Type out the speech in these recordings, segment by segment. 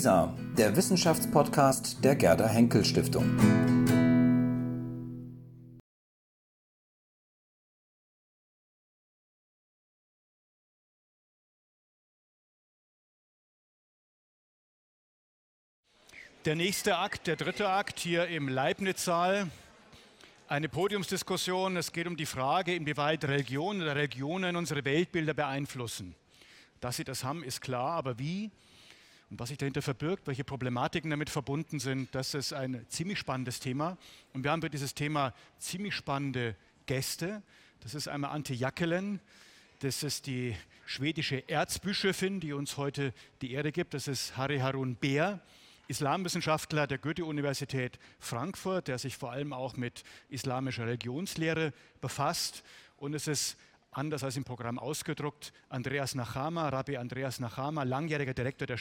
WISA, der Wissenschaftspodcast der Gerda Henkel Stiftung. Der nächste Akt, der dritte Akt hier im Leibniz-Saal, eine Podiumsdiskussion. Es geht um die Frage, inwieweit Religionen oder Religionen unsere Weltbilder beeinflussen. Dass sie das haben, ist klar, aber wie? Und was sich dahinter verbirgt, welche Problematiken damit verbunden sind, das ist ein ziemlich spannendes Thema. Und wir haben für dieses Thema ziemlich spannende Gäste. Das ist einmal Ante Jackelen, das ist die schwedische Erzbischöfin, die uns heute die Ehre gibt. Das ist Harry Harun Beer, Islamwissenschaftler der Goethe-Universität Frankfurt, der sich vor allem auch mit islamischer Religionslehre befasst. Und es ist anders als im Programm ausgedruckt, Andreas Nachama, Rabbi Andreas Nachama, langjähriger Direktor der,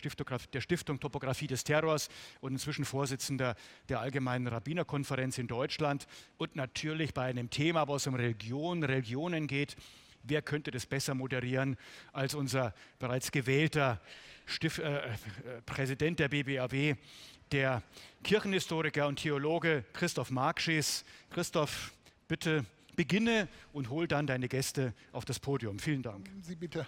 der Stiftung Topographie des Terrors und inzwischen Vorsitzender der Allgemeinen Rabbinerkonferenz in Deutschland. Und natürlich bei einem Thema, wo es um Religion, Religionen geht, wer könnte das besser moderieren als unser bereits gewählter Stif äh, äh, Präsident der BBAW, der Kirchenhistoriker und Theologe Christoph Markschies. Christoph, bitte beginne und hol dann deine Gäste auf das Podium. Vielen Dank. Sie bitte.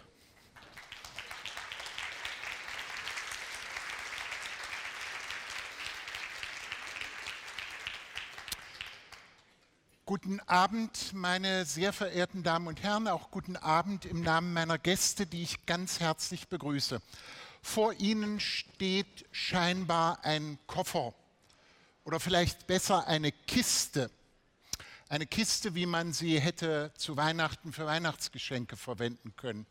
Guten Abend, meine sehr verehrten Damen und Herren, auch guten Abend im Namen meiner Gäste, die ich ganz herzlich begrüße. Vor ihnen steht scheinbar ein Koffer oder vielleicht besser eine Kiste. Eine Kiste, wie man sie hätte zu Weihnachten für Weihnachtsgeschenke verwenden können.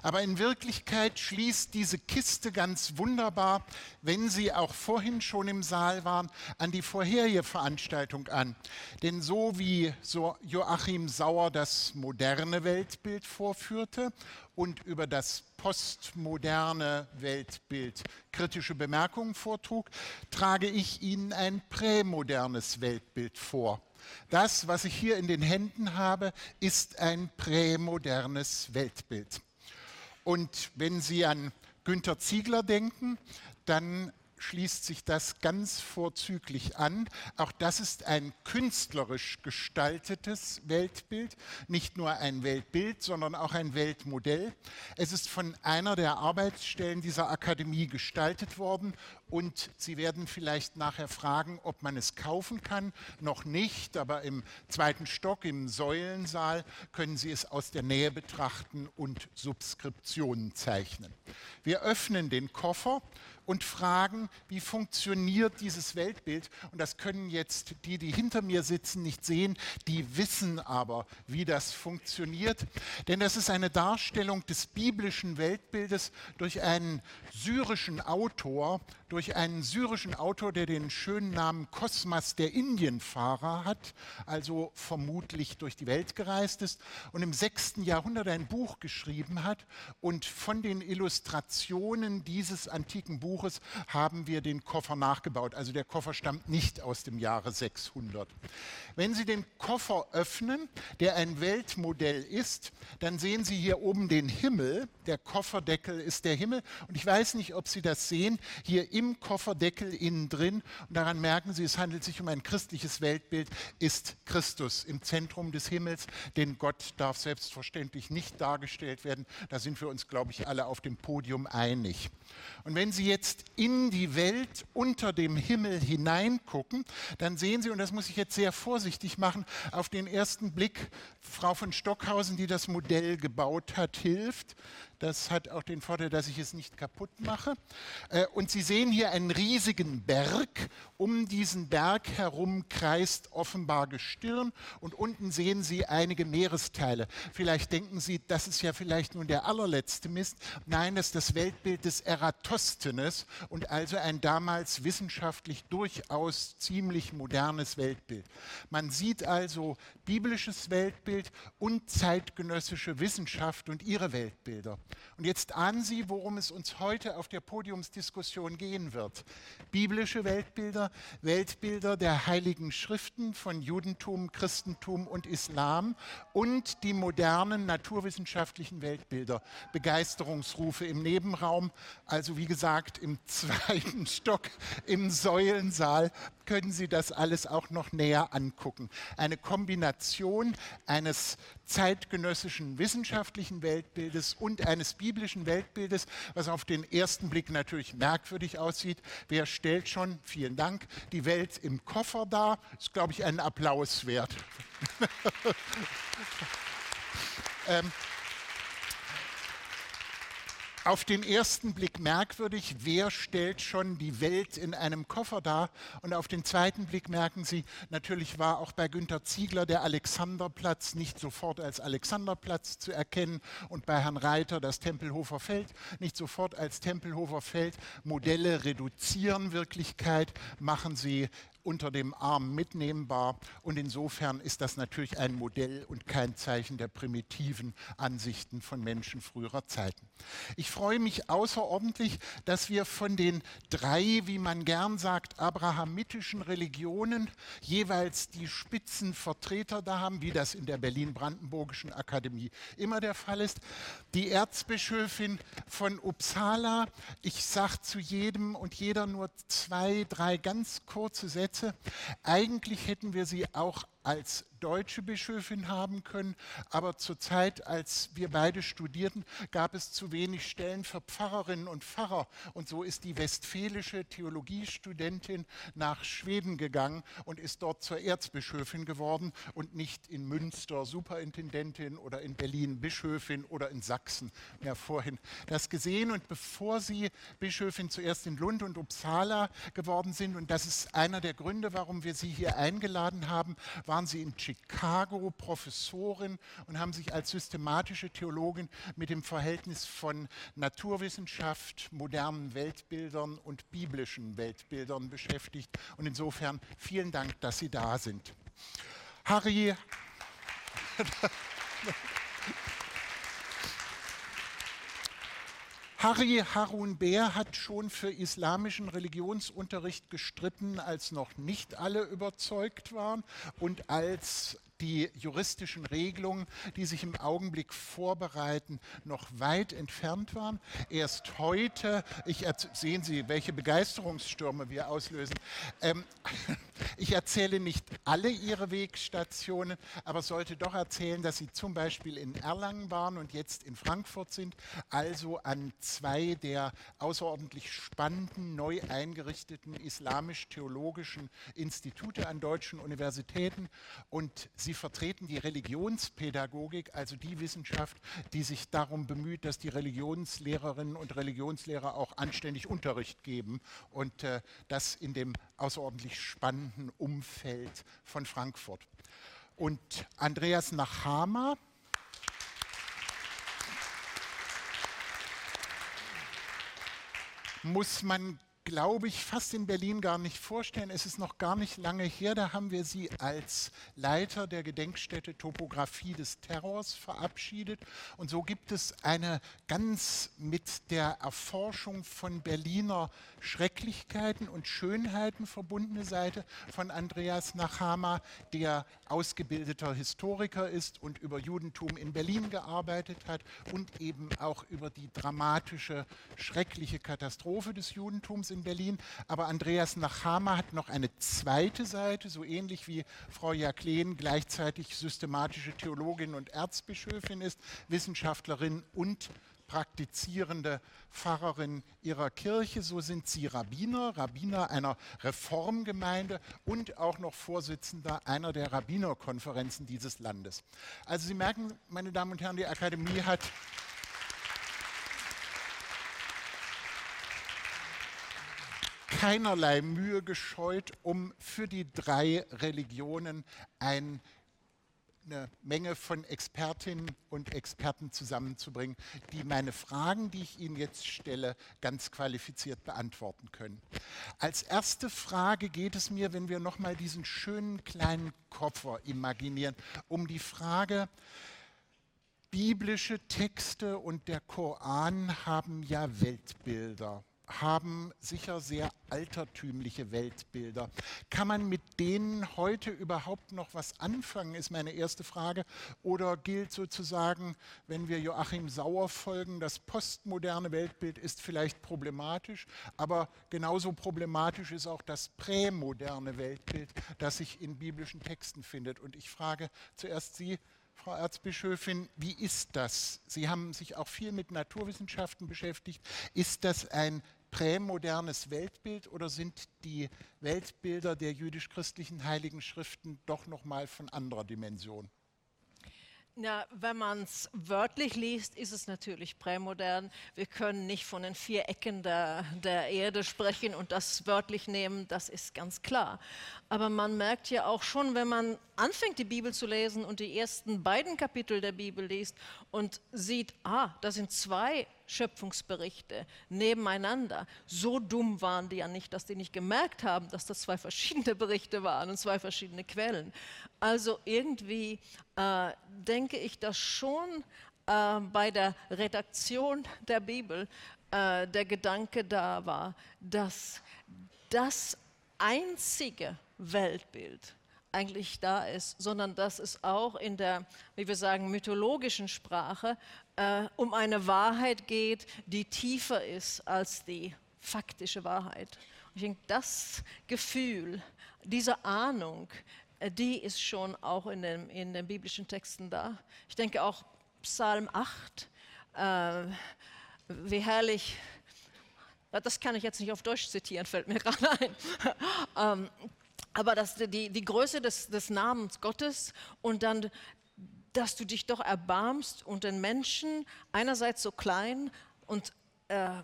Aber in Wirklichkeit schließt diese Kiste ganz wunderbar, wenn Sie auch vorhin schon im Saal waren, an die vorherige Veranstaltung an. Denn so wie Joachim Sauer das moderne Weltbild vorführte und über das postmoderne Weltbild kritische Bemerkungen vortrug, trage ich Ihnen ein prämodernes Weltbild vor. Das, was ich hier in den Händen habe, ist ein prämodernes Weltbild. Und wenn Sie an Günter Ziegler denken, dann schließt sich das ganz vorzüglich an. Auch das ist ein künstlerisch gestaltetes Weltbild, nicht nur ein Weltbild, sondern auch ein Weltmodell. Es ist von einer der Arbeitsstellen dieser Akademie gestaltet worden und Sie werden vielleicht nachher fragen, ob man es kaufen kann. Noch nicht, aber im zweiten Stock, im Säulensaal, können Sie es aus der Nähe betrachten und Subskriptionen zeichnen. Wir öffnen den Koffer und fragen, wie funktioniert dieses Weltbild. Und das können jetzt die, die hinter mir sitzen, nicht sehen, die wissen aber, wie das funktioniert. Denn das ist eine Darstellung des biblischen Weltbildes durch einen syrischen Autor, durch einen syrischen Autor, der den schönen Namen Kosmas der Indienfahrer hat, also vermutlich durch die Welt gereist ist und im sechsten Jahrhundert ein Buch geschrieben hat. Und von den Illustrationen dieses antiken Buches haben wir den Koffer nachgebaut. Also der Koffer stammt nicht aus dem Jahre 600. Wenn Sie den Koffer öffnen, der ein Weltmodell ist, dann sehen Sie hier oben den Himmel. Der Kofferdeckel ist der Himmel. Und ich weiß nicht, ob Sie das sehen. Hier im Kofferdeckel innen drin, und daran merken Sie, es handelt sich um ein christliches Weltbild, ist Christus im Zentrum des Himmels, denn Gott darf selbstverständlich nicht dargestellt werden. Da sind wir uns, glaube ich, alle auf dem Podium einig. Und wenn Sie jetzt in die Welt unter dem Himmel hineingucken, dann sehen Sie, und das muss ich jetzt sehr vorsichtig machen, auf den ersten Blick, Frau von Stockhausen, die das Modell gebaut hat, hilft. Das hat auch den Vorteil, dass ich es nicht kaputt mache. Äh, und Sie sehen hier einen riesigen Berg. Um diesen Berg herum kreist offenbar Gestirn und unten sehen Sie einige Meeresteile. Vielleicht denken Sie, das ist ja vielleicht nun der allerletzte Mist. Nein, das ist das Weltbild des Eratosthenes und also ein damals wissenschaftlich durchaus ziemlich modernes Weltbild. Man sieht also biblisches Weltbild und zeitgenössische Wissenschaft und ihre Weltbilder. Und jetzt ahnen Sie, worum es uns heute auf der Podiumsdiskussion gehen wird. Biblische Weltbilder, Weltbilder der heiligen Schriften von Judentum, Christentum und Islam und die modernen naturwissenschaftlichen Weltbilder. Begeisterungsrufe im Nebenraum, also wie gesagt im zweiten Stock im Säulensaal können Sie das alles auch noch näher angucken. Eine Kombination eines zeitgenössischen wissenschaftlichen Weltbildes und eines biblischen Weltbildes, was auf den ersten Blick natürlich merkwürdig aussieht. Wer stellt schon, vielen Dank, die Welt im Koffer dar? Ist, glaube ich, einen Applaus wert. ähm, auf den ersten Blick merkwürdig, wer stellt schon die Welt in einem Koffer dar? Und auf den zweiten Blick merken Sie, natürlich war auch bei Günter Ziegler der Alexanderplatz nicht sofort als Alexanderplatz zu erkennen und bei Herrn Reiter das Tempelhofer Feld nicht sofort als Tempelhofer Feld. Modelle reduzieren Wirklichkeit, machen sie unter dem Arm mitnehmbar. Und insofern ist das natürlich ein Modell und kein Zeichen der primitiven Ansichten von Menschen früherer Zeiten. Ich freue mich außerordentlich, dass wir von den drei, wie man gern sagt, abrahamitischen Religionen jeweils die Spitzenvertreter da haben, wie das in der Berlin-Brandenburgischen Akademie immer der Fall ist. Die Erzbischöfin von Uppsala, ich sage zu jedem und jeder nur zwei, drei ganz kurze Sätze Sätze. Eigentlich hätten wir sie auch als deutsche Bischöfin haben können, aber zur Zeit, als wir beide studierten, gab es zu wenig Stellen für Pfarrerinnen und Pfarrer. Und so ist die westfälische Theologiestudentin nach Schweden gegangen und ist dort zur Erzbischöfin geworden und nicht in Münster Superintendentin oder in Berlin Bischöfin oder in Sachsen. Haben vorhin das gesehen. Und bevor sie Bischöfin zuerst in Lund und Uppsala geworden sind, und das ist einer der Gründe, warum wir sie hier eingeladen haben, waren sie in Chicago Professorin und haben sich als systematische Theologin mit dem Verhältnis von Naturwissenschaft, modernen Weltbildern und biblischen Weltbildern beschäftigt. Und insofern vielen Dank, dass Sie da sind. Harry. Harry Harun Bär hat schon für islamischen Religionsunterricht gestritten, als noch nicht alle überzeugt waren und als die juristischen Regelungen, die sich im Augenblick vorbereiten, noch weit entfernt waren. Erst heute, ich sehen Sie, welche Begeisterungsstürme wir auslösen. Ähm, ich erzähle nicht alle Ihre Wegstationen, aber sollte doch erzählen, dass Sie zum Beispiel in Erlangen waren und jetzt in Frankfurt sind, also an zwei der außerordentlich spannenden, neu eingerichteten islamisch-theologischen Institute an deutschen Universitäten und Sie Sie vertreten die Religionspädagogik, also die Wissenschaft, die sich darum bemüht, dass die Religionslehrerinnen und Religionslehrer auch anständig Unterricht geben und äh, das in dem außerordentlich spannenden Umfeld von Frankfurt. Und Andreas Nachama, muss man glaube ich, fast in Berlin gar nicht vorstellen. Es ist noch gar nicht lange her, da haben wir Sie als Leiter der Gedenkstätte Topographie des Terrors verabschiedet. Und so gibt es eine ganz mit der Erforschung von Berliner Schrecklichkeiten und Schönheiten verbundene Seite von Andreas Nachama, der ausgebildeter Historiker ist und über Judentum in Berlin gearbeitet hat und eben auch über die dramatische, schreckliche Katastrophe des Judentums in in Berlin. Aber Andreas Nachama hat noch eine zweite Seite, so ähnlich wie Frau Jakleen gleichzeitig systematische Theologin und Erzbischöfin ist, Wissenschaftlerin und praktizierende Pfarrerin ihrer Kirche. So sind sie Rabbiner, Rabbiner einer Reformgemeinde und auch noch Vorsitzender einer der Rabbinerkonferenzen dieses Landes. Also Sie merken, meine Damen und Herren, die Akademie hat keinerlei Mühe gescheut, um für die drei Religionen ein, eine Menge von Expertinnen und Experten zusammenzubringen, die meine Fragen, die ich Ihnen jetzt stelle, ganz qualifiziert beantworten können. Als erste Frage geht es mir, wenn wir nochmal diesen schönen kleinen Koffer imaginieren, um die Frage, Biblische Texte und der Koran haben ja Weltbilder haben sicher sehr altertümliche Weltbilder. Kann man mit denen heute überhaupt noch was anfangen, ist meine erste Frage. Oder gilt sozusagen, wenn wir Joachim Sauer folgen, das postmoderne Weltbild ist vielleicht problematisch, aber genauso problematisch ist auch das prämoderne Weltbild, das sich in biblischen Texten findet. Und ich frage zuerst Sie, Frau Erzbischöfin, wie ist das? Sie haben sich auch viel mit Naturwissenschaften beschäftigt. Ist das ein prämodernes Weltbild oder sind die Weltbilder der jüdisch-christlichen Heiligen Schriften doch noch mal von anderer Dimension? Na, wenn man es wörtlich liest, ist es natürlich prämodern. Wir können nicht von den vier Ecken der, der Erde sprechen und das wörtlich nehmen, das ist ganz klar. Aber man merkt ja auch schon, wenn man anfängt, die Bibel zu lesen und die ersten beiden Kapitel der Bibel liest und sieht, ah, da sind zwei Schöpfungsberichte nebeneinander. So dumm waren die ja nicht, dass die nicht gemerkt haben, dass das zwei verschiedene Berichte waren und zwei verschiedene Quellen. Also irgendwie äh, denke ich, dass schon äh, bei der Redaktion der Bibel äh, der Gedanke da war, dass das einzige Weltbild eigentlich da ist, sondern dass es auch in der, wie wir sagen, mythologischen Sprache äh, um eine Wahrheit geht, die tiefer ist als die faktische Wahrheit. Und ich denke, das Gefühl, diese Ahnung, äh, die ist schon auch in den, in den biblischen Texten da. Ich denke auch Psalm 8, äh, wie herrlich das kann ich jetzt nicht auf Deutsch zitieren, fällt mir gerade ein. ähm, aber das, die, die Größe des, des Namens Gottes und dann, dass du dich doch erbarmst und den Menschen einerseits so klein und äh,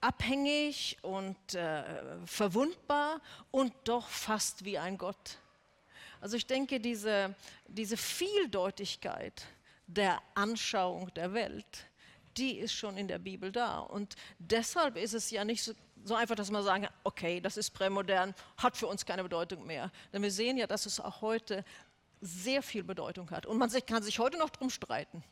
abhängig und äh, verwundbar und doch fast wie ein Gott. Also ich denke, diese, diese Vieldeutigkeit der Anschauung der Welt, die ist schon in der Bibel da. Und deshalb ist es ja nicht so, so einfach, dass man sagen, okay, das ist prämodern, hat für uns keine Bedeutung mehr. Denn wir sehen ja, dass es auch heute sehr viel Bedeutung hat. Und man kann sich heute noch drum streiten.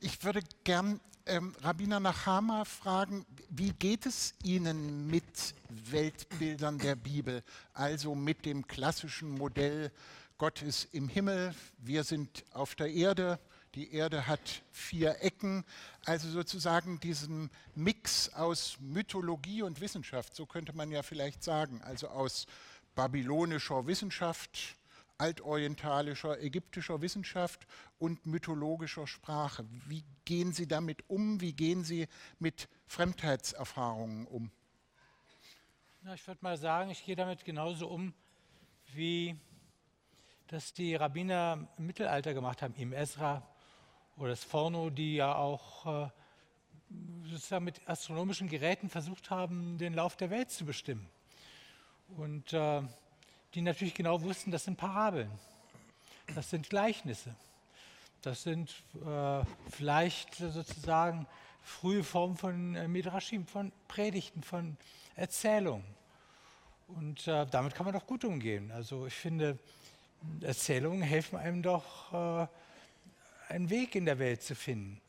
Ich würde gern ähm, Rabbiner Nachama fragen, wie geht es Ihnen mit Weltbildern der Bibel, also mit dem klassischen Modell, Gott ist im Himmel, wir sind auf der Erde, die Erde hat vier Ecken, also sozusagen diesen Mix aus Mythologie und Wissenschaft, so könnte man ja vielleicht sagen, also aus babylonischer Wissenschaft, altorientalischer, ägyptischer Wissenschaft und mythologischer Sprache. Wie gehen Sie damit um? Wie gehen Sie mit Fremdheitserfahrungen um? Ja, ich würde mal sagen, ich gehe damit genauso um, wie das die Rabbiner im Mittelalter gemacht haben, im Esra, oder das Forno, die ja auch äh, sozusagen mit astronomischen Geräten versucht haben, den Lauf der Welt zu bestimmen. Und äh, die natürlich genau wussten, das sind Parabeln, das sind Gleichnisse, das sind äh, vielleicht sozusagen frühe Formen von äh, Midrashim, von Predigten, von Erzählungen. Und äh, damit kann man doch gut umgehen. Also ich finde, Erzählungen helfen einem doch, äh, einen Weg in der Welt zu finden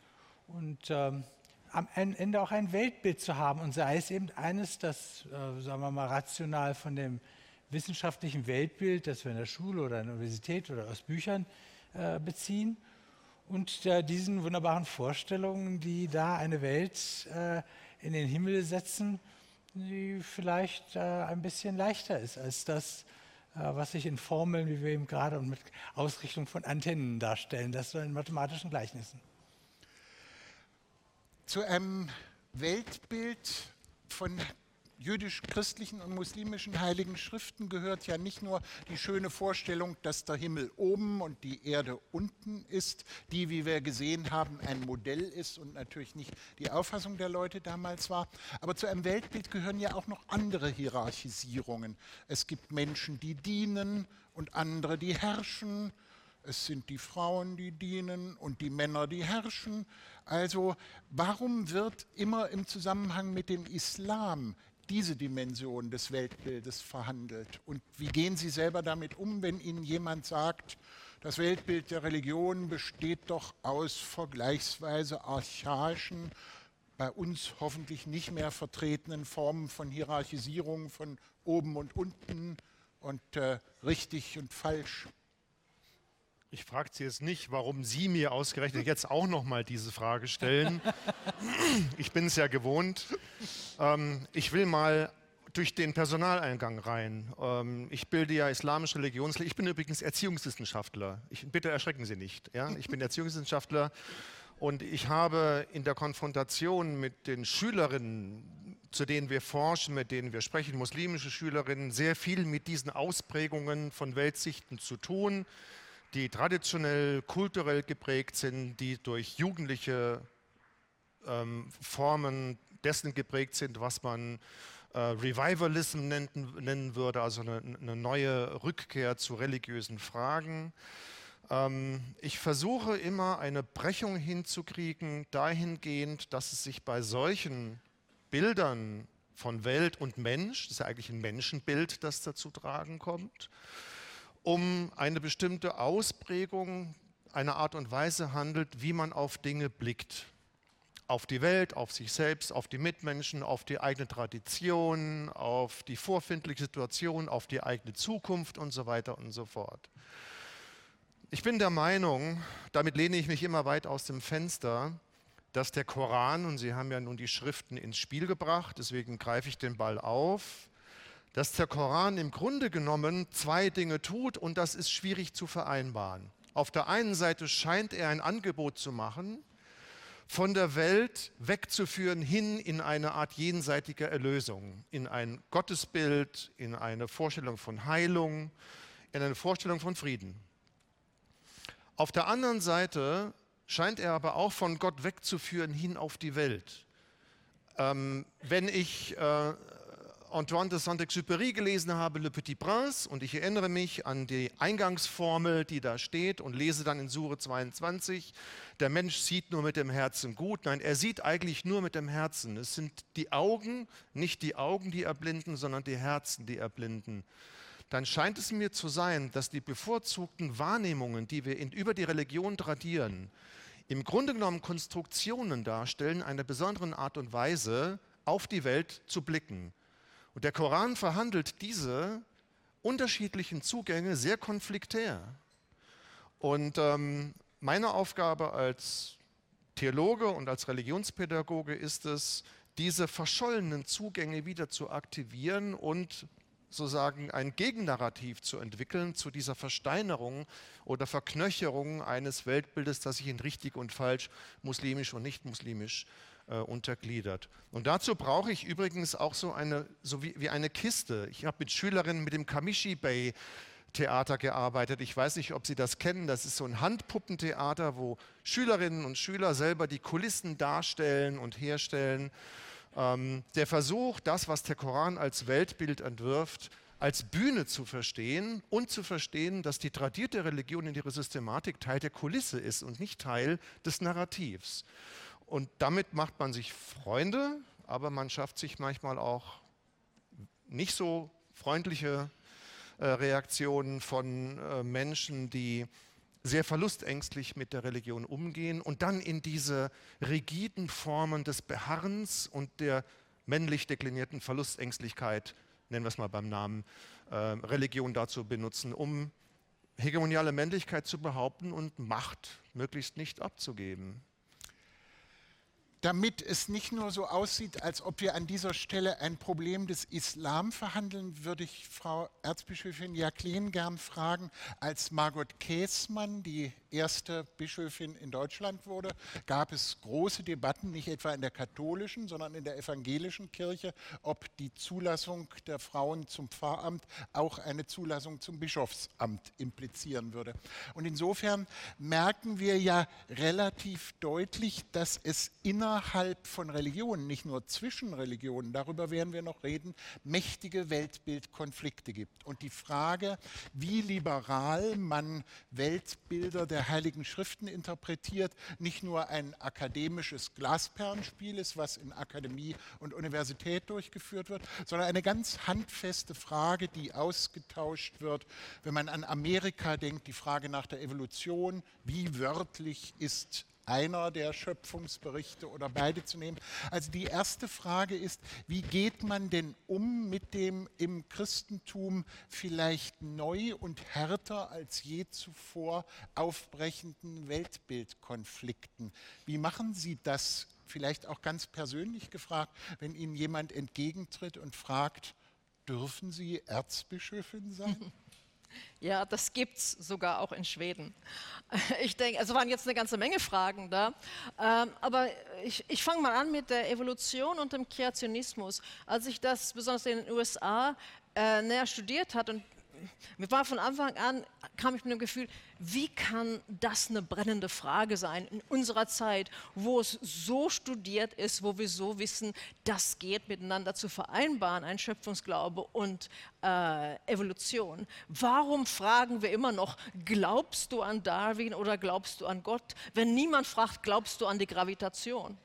und ähm, am Ende auch ein Weltbild zu haben und sei es eben eines, das, äh, sagen wir mal, rational von dem wissenschaftlichen Weltbild, das wir in der Schule oder in der Universität oder aus Büchern äh, beziehen und äh, diesen wunderbaren Vorstellungen, die da eine Welt äh, in den Himmel setzen, die vielleicht äh, ein bisschen leichter ist als das, äh, was sich in Formeln, wie wir eben gerade und mit Ausrichtung von Antennen darstellen, das so in mathematischen Gleichnissen. Zu einem Weltbild von jüdisch-christlichen und muslimischen heiligen Schriften gehört ja nicht nur die schöne Vorstellung, dass der Himmel oben und die Erde unten ist, die, wie wir gesehen haben, ein Modell ist und natürlich nicht die Auffassung der Leute damals war. Aber zu einem Weltbild gehören ja auch noch andere Hierarchisierungen. Es gibt Menschen, die dienen und andere, die herrschen. Es sind die Frauen, die dienen und die Männer, die herrschen. Also warum wird immer im Zusammenhang mit dem Islam diese Dimension des Weltbildes verhandelt? Und wie gehen Sie selber damit um, wenn Ihnen jemand sagt, Das Weltbild der Religion besteht doch aus vergleichsweise archaischen, bei uns hoffentlich nicht mehr vertretenen Formen von Hierarchisierung von oben und unten und äh, richtig und falsch. Ich frage Sie jetzt nicht, warum Sie mir ausgerechnet jetzt auch noch mal diese Frage stellen. Ich bin es ja gewohnt. Ähm, ich will mal durch den Personaleingang rein. Ähm, ich bilde ja islamische Religionslehre. Ich bin übrigens Erziehungswissenschaftler. Ich, bitte erschrecken Sie nicht. Ja? Ich bin Erziehungswissenschaftler und ich habe in der Konfrontation mit den Schülerinnen, zu denen wir forschen, mit denen wir sprechen, muslimische Schülerinnen, sehr viel mit diesen Ausprägungen von Weltsichten zu tun, die traditionell, kulturell geprägt sind, die durch jugendliche ähm, Formen dessen geprägt sind, was man äh, Revivalism nennen, nennen, würde, also eine, eine neue Rückkehr zu religiösen Fragen. Ähm, ich versuche immer eine Brechung hinzukriegen, dahingehend, dass es sich bei solchen Bildern von Welt und Mensch, das ist ja eigentlich ein Menschenbild, das da zu tragen kommt, um eine bestimmte Ausprägung, eine Art und Weise handelt, wie man auf Dinge blickt. Auf die Welt, auf sich selbst, auf die Mitmenschen, auf die eigene Tradition, auf die vorfindliche Situation, auf die eigene Zukunft und so weiter und so fort. Ich bin der Meinung, damit lehne ich mich immer weit aus dem Fenster, dass der Koran, und Sie haben ja nun die Schriften ins Spiel gebracht, deswegen greife ich den Ball auf, dass der Koran im Grunde genommen zwei Dinge tut und das ist schwierig zu vereinbaren. Auf der einen Seite scheint er ein Angebot zu machen, von der Welt wegzuführen hin in eine Art jenseitiger Erlösung, in ein Gottesbild, in eine Vorstellung von Heilung, in eine Vorstellung von Frieden. Auf der anderen Seite scheint er aber auch von Gott wegzuführen hin auf die Welt. Ähm, wenn ich äh, Antoine de Saint-Exupéry gelesen habe, Le Petit Prince, und ich erinnere mich an die Eingangsformel, die da steht, und lese dann in Sure 22, der Mensch sieht nur mit dem Herzen gut. Nein, er sieht eigentlich nur mit dem Herzen. Es sind die Augen, nicht die Augen, die erblinden, sondern die Herzen, die erblinden dann scheint es mir zu sein, dass die bevorzugten Wahrnehmungen, die wir in, über die Religion tradieren, im Grunde genommen Konstruktionen darstellen, einer besonderen Art und Weise auf die Welt zu blicken. Und der Koran verhandelt diese unterschiedlichen Zugänge sehr konfliktär. Und ähm, meine Aufgabe als Theologe und als Religionspädagoge ist es, diese verschollenen Zugänge wieder zu aktivieren und sozusagen ein Gegennarrativ zu entwickeln zu dieser Versteinerung oder Verknöcherung eines Weltbildes, das sich in richtig und falsch, muslimisch und nicht muslimisch äh, untergliedert. Und dazu brauche ich übrigens auch so eine, so wie, wie eine Kiste. Ich habe mit Schülerinnen mit dem Kamishi Bay Theater gearbeitet. Ich weiß nicht, ob Sie das kennen. Das ist so ein Handpuppentheater, wo Schülerinnen und Schüler selber die Kulissen darstellen und herstellen. Ähm, der Versuch, das, was der Koran als Weltbild entwirft, als Bühne zu verstehen und zu verstehen, dass die tradierte Religion in ihrer Systematik Teil der Kulisse ist und nicht Teil des Narrativs. Und damit macht man sich Freunde, aber man schafft sich manchmal auch nicht so freundliche äh, Reaktionen von äh, Menschen, die sehr verlustängstlich mit der Religion umgehen und dann in diese rigiden Formen des Beharrens und der männlich deklinierten Verlustängstlichkeit, nennen wir es mal beim Namen, äh, Religion dazu benutzen, um hegemoniale Männlichkeit zu behaupten und Macht möglichst nicht abzugeben damit es nicht nur so aussieht, als ob wir an dieser Stelle ein Problem des Islam verhandeln, würde ich Frau Erzbischöfin Jacqueline gern fragen, als Margot Käßmann die erste Bischöfin in Deutschland wurde, gab es große Debatten, nicht etwa in der katholischen, sondern in der evangelischen Kirche, ob die Zulassung der Frauen zum Pfarramt auch eine Zulassung zum Bischofsamt implizieren würde. Und insofern merken wir ja relativ deutlich, dass es innerhalb von Religionen, nicht nur zwischen Religionen, darüber werden wir noch reden, mächtige Weltbildkonflikte gibt. Und die Frage, wie liberal man Weltbilder der Heiligen Schriften interpretiert, nicht nur ein akademisches Glasperlenspiel ist, was in Akademie und Universität durchgeführt wird, sondern eine ganz handfeste Frage, die ausgetauscht wird, wenn man an Amerika denkt, die Frage nach der Evolution, wie wörtlich ist einer der Schöpfungsberichte oder beide zu nehmen. Also die erste Frage ist, wie geht man denn um mit dem im Christentum vielleicht neu und härter als je zuvor aufbrechenden Weltbildkonflikten? Wie machen Sie das vielleicht auch ganz persönlich gefragt, wenn Ihnen jemand entgegentritt und fragt, dürfen Sie Erzbischöfin sein? Ja, das gibt es sogar auch in Schweden. Ich denke, also waren jetzt eine ganze Menge Fragen da. Ähm, aber ich, ich fange mal an mit der Evolution und dem Kreationismus. Als ich das besonders in den USA äh, näher studiert hat und mir war von Anfang an, kam ich mit dem Gefühl, wie kann das eine brennende Frage sein in unserer Zeit, wo es so studiert ist, wo wir so wissen, das geht miteinander zu vereinbaren, ein Schöpfungsglaube und äh, Evolution. Warum fragen wir immer noch, glaubst du an Darwin oder glaubst du an Gott? Wenn niemand fragt, glaubst du an die Gravitation?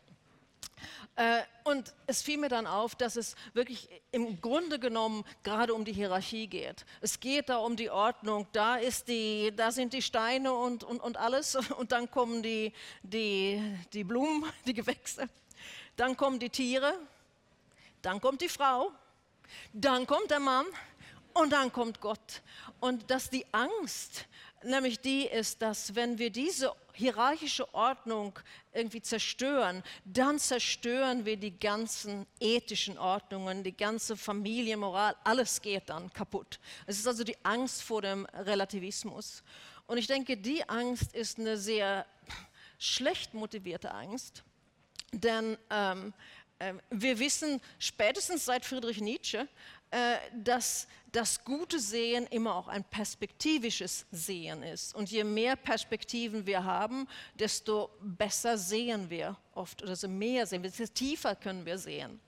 Äh, und es fiel mir dann auf, dass es wirklich im Grunde genommen gerade um die Hierarchie geht. Es geht da um die Ordnung. Da, ist die, da sind die Steine und, und, und alles. Und dann kommen die, die, die Blumen, die Gewächse. Dann kommen die Tiere. Dann kommt die Frau. Dann kommt der Mann. Und dann kommt Gott. Und dass die Angst nämlich die ist, dass wenn wir diese hierarchische Ordnung irgendwie zerstören, dann zerstören wir die ganzen ethischen Ordnungen, die ganze Familienmoral, alles geht dann kaputt. Es ist also die Angst vor dem Relativismus. Und ich denke, die Angst ist eine sehr schlecht motivierte Angst, denn ähm, äh, wir wissen spätestens seit Friedrich Nietzsche, dass das gute Sehen immer auch ein perspektivisches Sehen ist. Und je mehr Perspektiven wir haben, desto besser sehen wir oft, oder so mehr sehen wir, desto tiefer können wir sehen.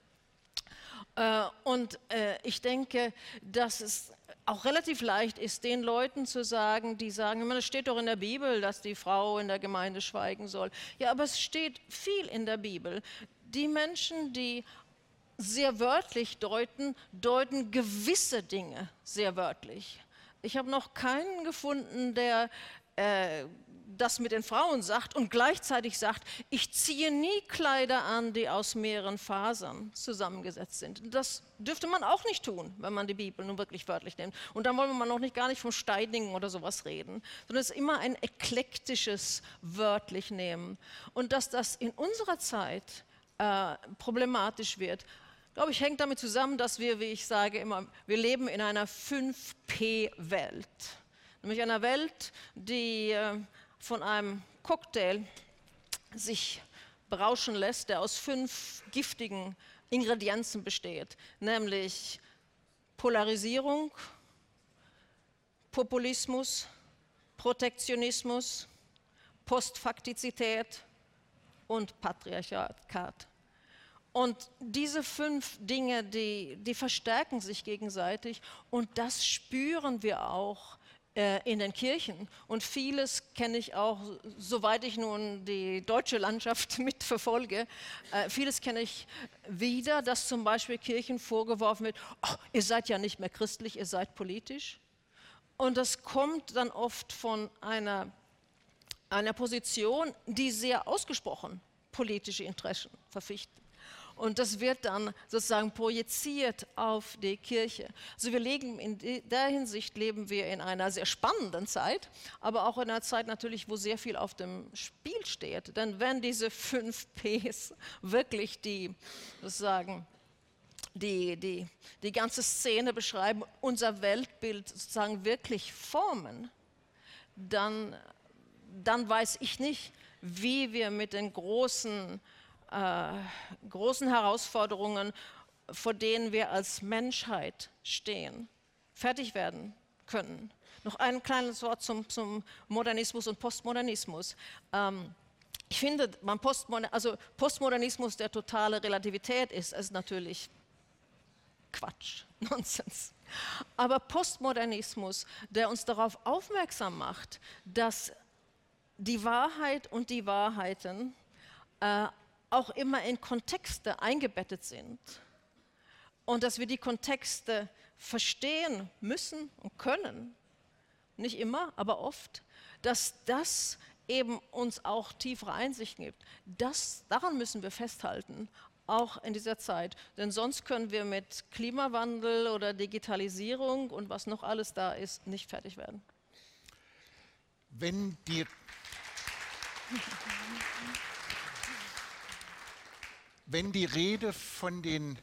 Äh, und äh, ich denke, dass es auch relativ leicht ist, den Leuten zu sagen, die sagen, es steht doch in der Bibel, dass die Frau in der Gemeinde schweigen soll. Ja, aber es steht viel in der Bibel. Die Menschen, die sehr wörtlich deuten, deuten gewisse Dinge sehr wörtlich. Ich habe noch keinen gefunden, der äh, das mit den Frauen sagt und gleichzeitig sagt, ich ziehe nie Kleider an, die aus mehreren Fasern zusammengesetzt sind. Das dürfte man auch nicht tun, wenn man die Bibel nun wirklich wörtlich nimmt. Und dann wollen wir noch nicht gar nicht vom Steinigen oder sowas reden, sondern es ist immer ein eklektisches wörtlich nehmen. Und dass das in unserer Zeit äh, problematisch wird, glaube ich, hängt damit zusammen, dass wir, wie ich sage immer, wir leben in einer 5P-Welt. Nämlich einer Welt, die äh, von einem Cocktail sich berauschen lässt, der aus fünf giftigen Ingredienzen besteht, nämlich Polarisierung, Populismus, Protektionismus, Postfaktizität und Patriarchat. Und diese fünf Dinge, die, die verstärken sich gegenseitig und das spüren wir auch äh, in den Kirchen. Und vieles kenne ich auch, soweit ich nun die deutsche Landschaft mitverfolge, äh, vieles kenne ich wieder, dass zum Beispiel Kirchen vorgeworfen wird, oh, ihr seid ja nicht mehr christlich, ihr seid politisch. Und das kommt dann oft von einer, einer Position, die sehr ausgesprochen politische Interessen verpflichtet. Und das wird dann sozusagen projiziert auf die Kirche. Also wir leben in der Hinsicht leben wir in einer sehr spannenden Zeit, aber auch in einer Zeit natürlich, wo sehr viel auf dem Spiel steht. Denn wenn diese fünf Ps wirklich die sozusagen die, die, die ganze Szene beschreiben, unser Weltbild sozusagen wirklich formen, dann, dann weiß ich nicht, wie wir mit den großen äh, großen Herausforderungen, vor denen wir als Menschheit stehen, fertig werden können. Noch ein kleines Wort zum, zum Modernismus und Postmodernismus. Ähm, ich finde, man Postmoder also Postmodernismus, der totale Relativität ist, ist natürlich Quatsch, Nonsens. Aber Postmodernismus, der uns darauf aufmerksam macht, dass die Wahrheit und die Wahrheiten äh, auch immer in Kontexte eingebettet sind und dass wir die Kontexte verstehen müssen und können, nicht immer, aber oft, dass das eben uns auch tiefere Einsichten gibt. Das, daran müssen wir festhalten, auch in dieser Zeit. Denn sonst können wir mit Klimawandel oder Digitalisierung und was noch alles da ist, nicht fertig werden. Wenn die Wenn die Rede von den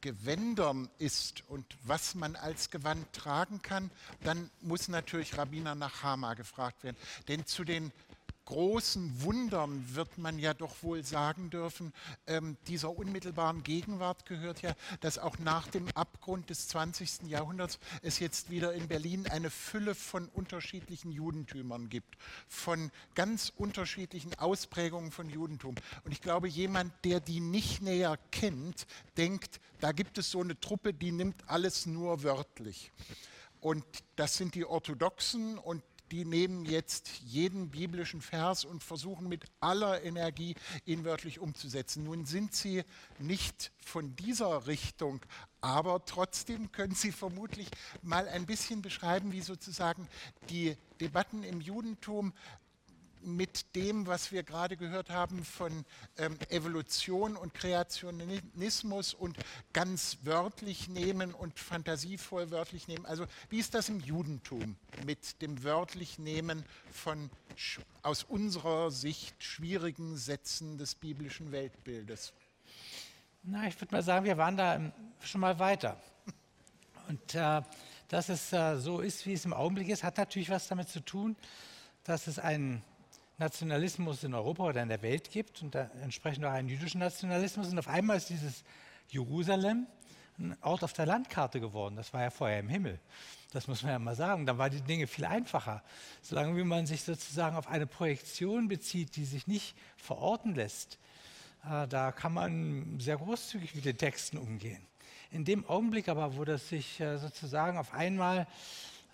Gewändern ist und was man als Gewand tragen kann, dann muss natürlich Rabbiner nach Hama gefragt werden. Denn zu den großen Wundern wird man ja doch wohl sagen dürfen, ähm, dieser unmittelbaren Gegenwart gehört ja, dass auch nach dem Abgrund des 20. Jahrhunderts es jetzt wieder in Berlin eine Fülle von unterschiedlichen Judentümern gibt, von ganz unterschiedlichen Ausprägungen von Judentum. Und ich glaube, jemand, der die nicht näher kennt, denkt, da gibt es so eine Truppe, die nimmt alles nur wörtlich. Und das sind die Orthodoxen und die nehmen jetzt jeden biblischen Vers und versuchen mit aller Energie ihn wörtlich umzusetzen. Nun sind sie nicht von dieser Richtung, aber trotzdem können sie vermutlich mal ein bisschen beschreiben, wie sozusagen die Debatten im Judentum mit dem, was wir gerade gehört haben von ähm, Evolution und Kreationismus und ganz wörtlich nehmen und fantasievoll wörtlich nehmen. Also wie ist das im Judentum mit dem wörtlich nehmen von aus unserer Sicht schwierigen Sätzen des biblischen Weltbildes? Na, ich würde mal sagen, wir waren da schon mal weiter. Und äh, dass es äh, so ist, wie es im Augenblick ist, hat natürlich was damit zu tun, dass es einen Nationalismus in Europa oder in der Welt gibt und entsprechend auch einen jüdischen Nationalismus. Und auf einmal ist dieses Jerusalem ein Ort auf der Landkarte geworden. Das war ja vorher im Himmel. Das muss man ja mal sagen. Dann waren die Dinge viel einfacher. Solange wie man sich sozusagen auf eine Projektion bezieht, die sich nicht verorten lässt, äh, da kann man sehr großzügig mit den Texten umgehen. In dem Augenblick aber, wo das sich äh, sozusagen auf einmal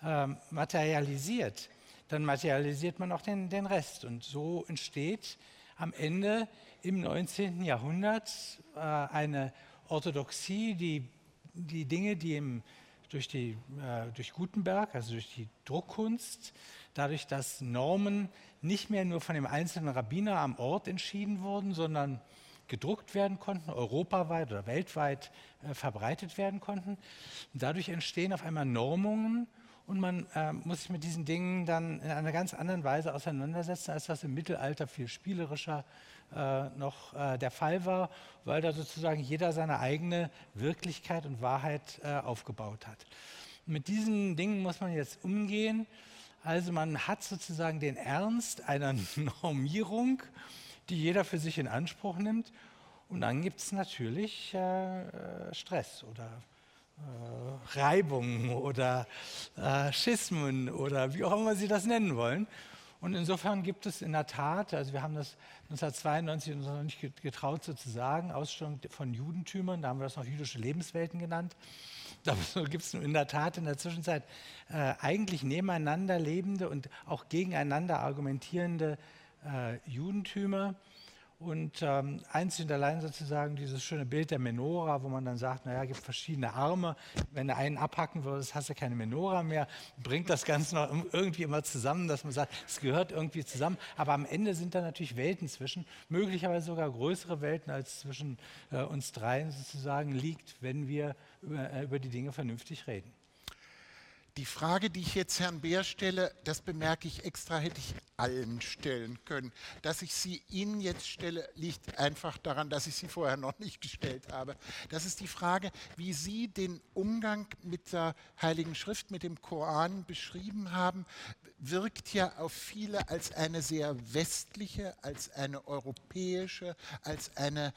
äh, materialisiert, dann materialisiert man auch den, den Rest. Und so entsteht am Ende im 19. Jahrhundert äh, eine Orthodoxie, die die Dinge, die im, durch, die, äh, durch Gutenberg, also durch die Druckkunst, dadurch, dass Normen nicht mehr nur von dem einzelnen Rabbiner am Ort entschieden wurden, sondern gedruckt werden konnten, europaweit oder weltweit äh, verbreitet werden konnten. Und dadurch entstehen auf einmal Normungen und man äh, muss sich mit diesen Dingen dann in einer ganz anderen Weise auseinandersetzen, als das im Mittelalter viel spielerischer äh, noch äh, der Fall war, weil da sozusagen jeder seine eigene Wirklichkeit und Wahrheit äh, aufgebaut hat. Mit diesen Dingen muss man jetzt umgehen. Also man hat sozusagen den Ernst einer Normierung, die jeder für sich in Anspruch nimmt. Und dann gibt es natürlich äh, äh, Stress oder Reibungen oder äh, Schismen oder wie auch immer Sie das nennen wollen. Und insofern gibt es in der Tat, also wir haben das 1992 uns noch nicht getraut sozusagen, Ausstellung von Judentümern, da haben wir das noch jüdische Lebenswelten genannt. Da gibt es in der Tat in der Zwischenzeit äh, eigentlich nebeneinander lebende und auch gegeneinander argumentierende äh, Judentümer. Und ähm, einzig und allein sozusagen dieses schöne Bild der Menora, wo man dann sagt, naja, es gibt verschiedene Arme. Wenn du einen abhacken würdest, hast du keine Menora mehr. Bringt das Ganze noch irgendwie immer zusammen, dass man sagt, es gehört irgendwie zusammen. Aber am Ende sind da natürlich Welten zwischen, möglicherweise sogar größere Welten, als zwischen äh, uns dreien sozusagen liegt, wenn wir über, äh, über die Dinge vernünftig reden. Die Frage, die ich jetzt Herrn Beer stelle, das bemerke ich extra, hätte ich allen stellen können. Dass ich sie Ihnen jetzt stelle, liegt einfach daran, dass ich sie vorher noch nicht gestellt habe. Das ist die Frage, wie Sie den Umgang mit der Heiligen Schrift, mit dem Koran beschrieben haben, wirkt ja auf viele als eine sehr westliche, als eine europäische, als eine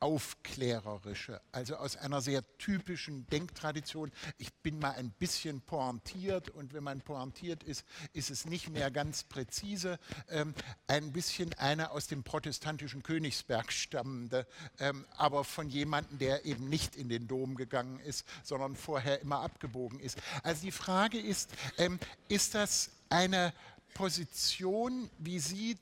aufklärerische, also aus einer sehr typischen Denktradition. Ich bin mal ein bisschen pointiert und wenn man pointiert ist, ist es nicht mehr ganz präzise. Ähm, ein bisschen einer aus dem protestantischen Königsberg stammende, ähm, aber von jemandem, der eben nicht in den Dom gegangen ist, sondern vorher immer abgebogen ist. Also die Frage ist, ähm, ist das eine Position, wie Sie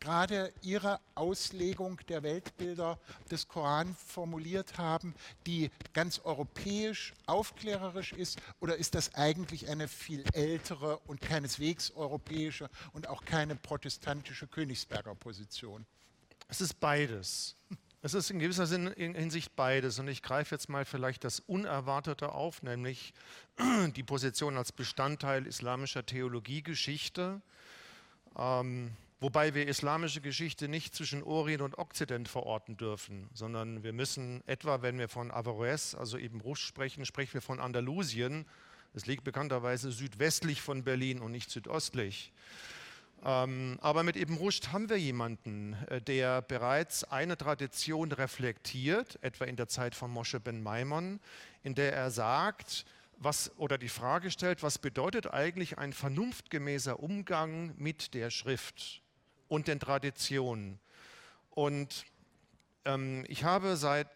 gerade Ihre Auslegung der Weltbilder des Koran formuliert haben, die ganz europäisch, aufklärerisch ist? Oder ist das eigentlich eine viel ältere und keineswegs europäische und auch keine protestantische Königsberger Position? Es ist beides. Es ist in gewisser Hinsicht beides. Und ich greife jetzt mal vielleicht das Unerwartete auf, nämlich die Position als Bestandteil islamischer Theologiegeschichte. Ähm, wobei wir islamische Geschichte nicht zwischen Orient und Okzident verorten dürfen, sondern wir müssen etwa, wenn wir von Averroes, also eben Rusch sprechen, sprechen wir von Andalusien. Es liegt bekannterweise südwestlich von Berlin und nicht südöstlich. Ähm, aber mit Ibn Rushd haben wir jemanden, äh, der bereits eine Tradition reflektiert, etwa in der Zeit von Moshe ben Maimon, in der er sagt, was, oder die Frage stellt, was bedeutet eigentlich ein vernunftgemäßer Umgang mit der Schrift? Und den Traditionen. Und ähm, ich habe seit,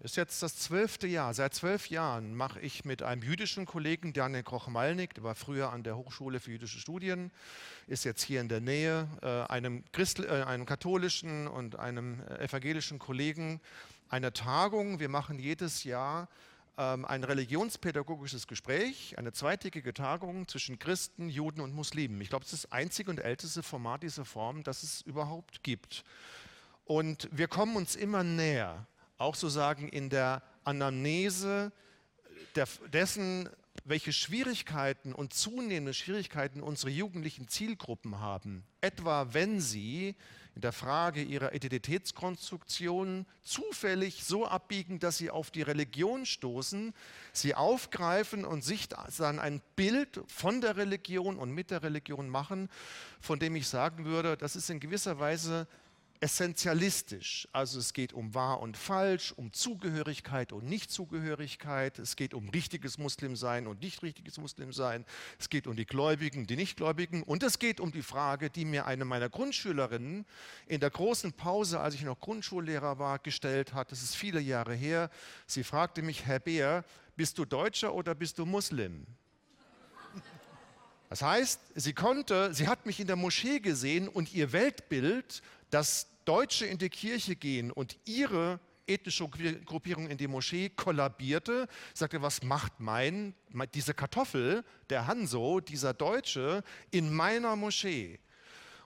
ist jetzt das zwölfte Jahr, seit zwölf Jahren mache ich mit einem jüdischen Kollegen, Daniel Koch-Malnik, der war früher an der Hochschule für jüdische Studien, ist jetzt hier in der Nähe, äh, einem, Christ, äh, einem katholischen und einem äh, evangelischen Kollegen eine Tagung. Wir machen jedes Jahr ein religionspädagogisches Gespräch, eine zweitägige Tagung zwischen Christen, Juden und Muslimen. Ich glaube, es ist das einzige und älteste Format dieser Form, das es überhaupt gibt. Und wir kommen uns immer näher, auch sozusagen in der Anamnese der, dessen, welche Schwierigkeiten und zunehmende Schwierigkeiten unsere jugendlichen Zielgruppen haben. Etwa wenn sie in der Frage ihrer Identitätskonstruktion zufällig so abbiegen, dass sie auf die Religion stoßen, sie aufgreifen und sich dann ein Bild von der Religion und mit der Religion machen, von dem ich sagen würde, das ist in gewisser Weise essentialistisch. Also es geht um wahr und falsch, um Zugehörigkeit und Nichtzugehörigkeit. Es geht um richtiges Muslimsein und nicht richtiges Muslimsein. Es geht um die Gläubigen, die Nichtgläubigen. Und es geht um die Frage, die mir eine meiner Grundschülerinnen in der großen Pause, als ich noch Grundschullehrer war, gestellt hat. Das ist viele Jahre her. Sie fragte mich, Herr Beer, bist du Deutscher oder bist du Muslim? Das heißt, sie konnte, sie hat mich in der Moschee gesehen und ihr Weltbild dass Deutsche in die Kirche gehen und ihre ethnische Gruppierung in die Moschee kollabierte, sagte, was macht mein, diese Kartoffel, der Hanso, dieser Deutsche in meiner Moschee?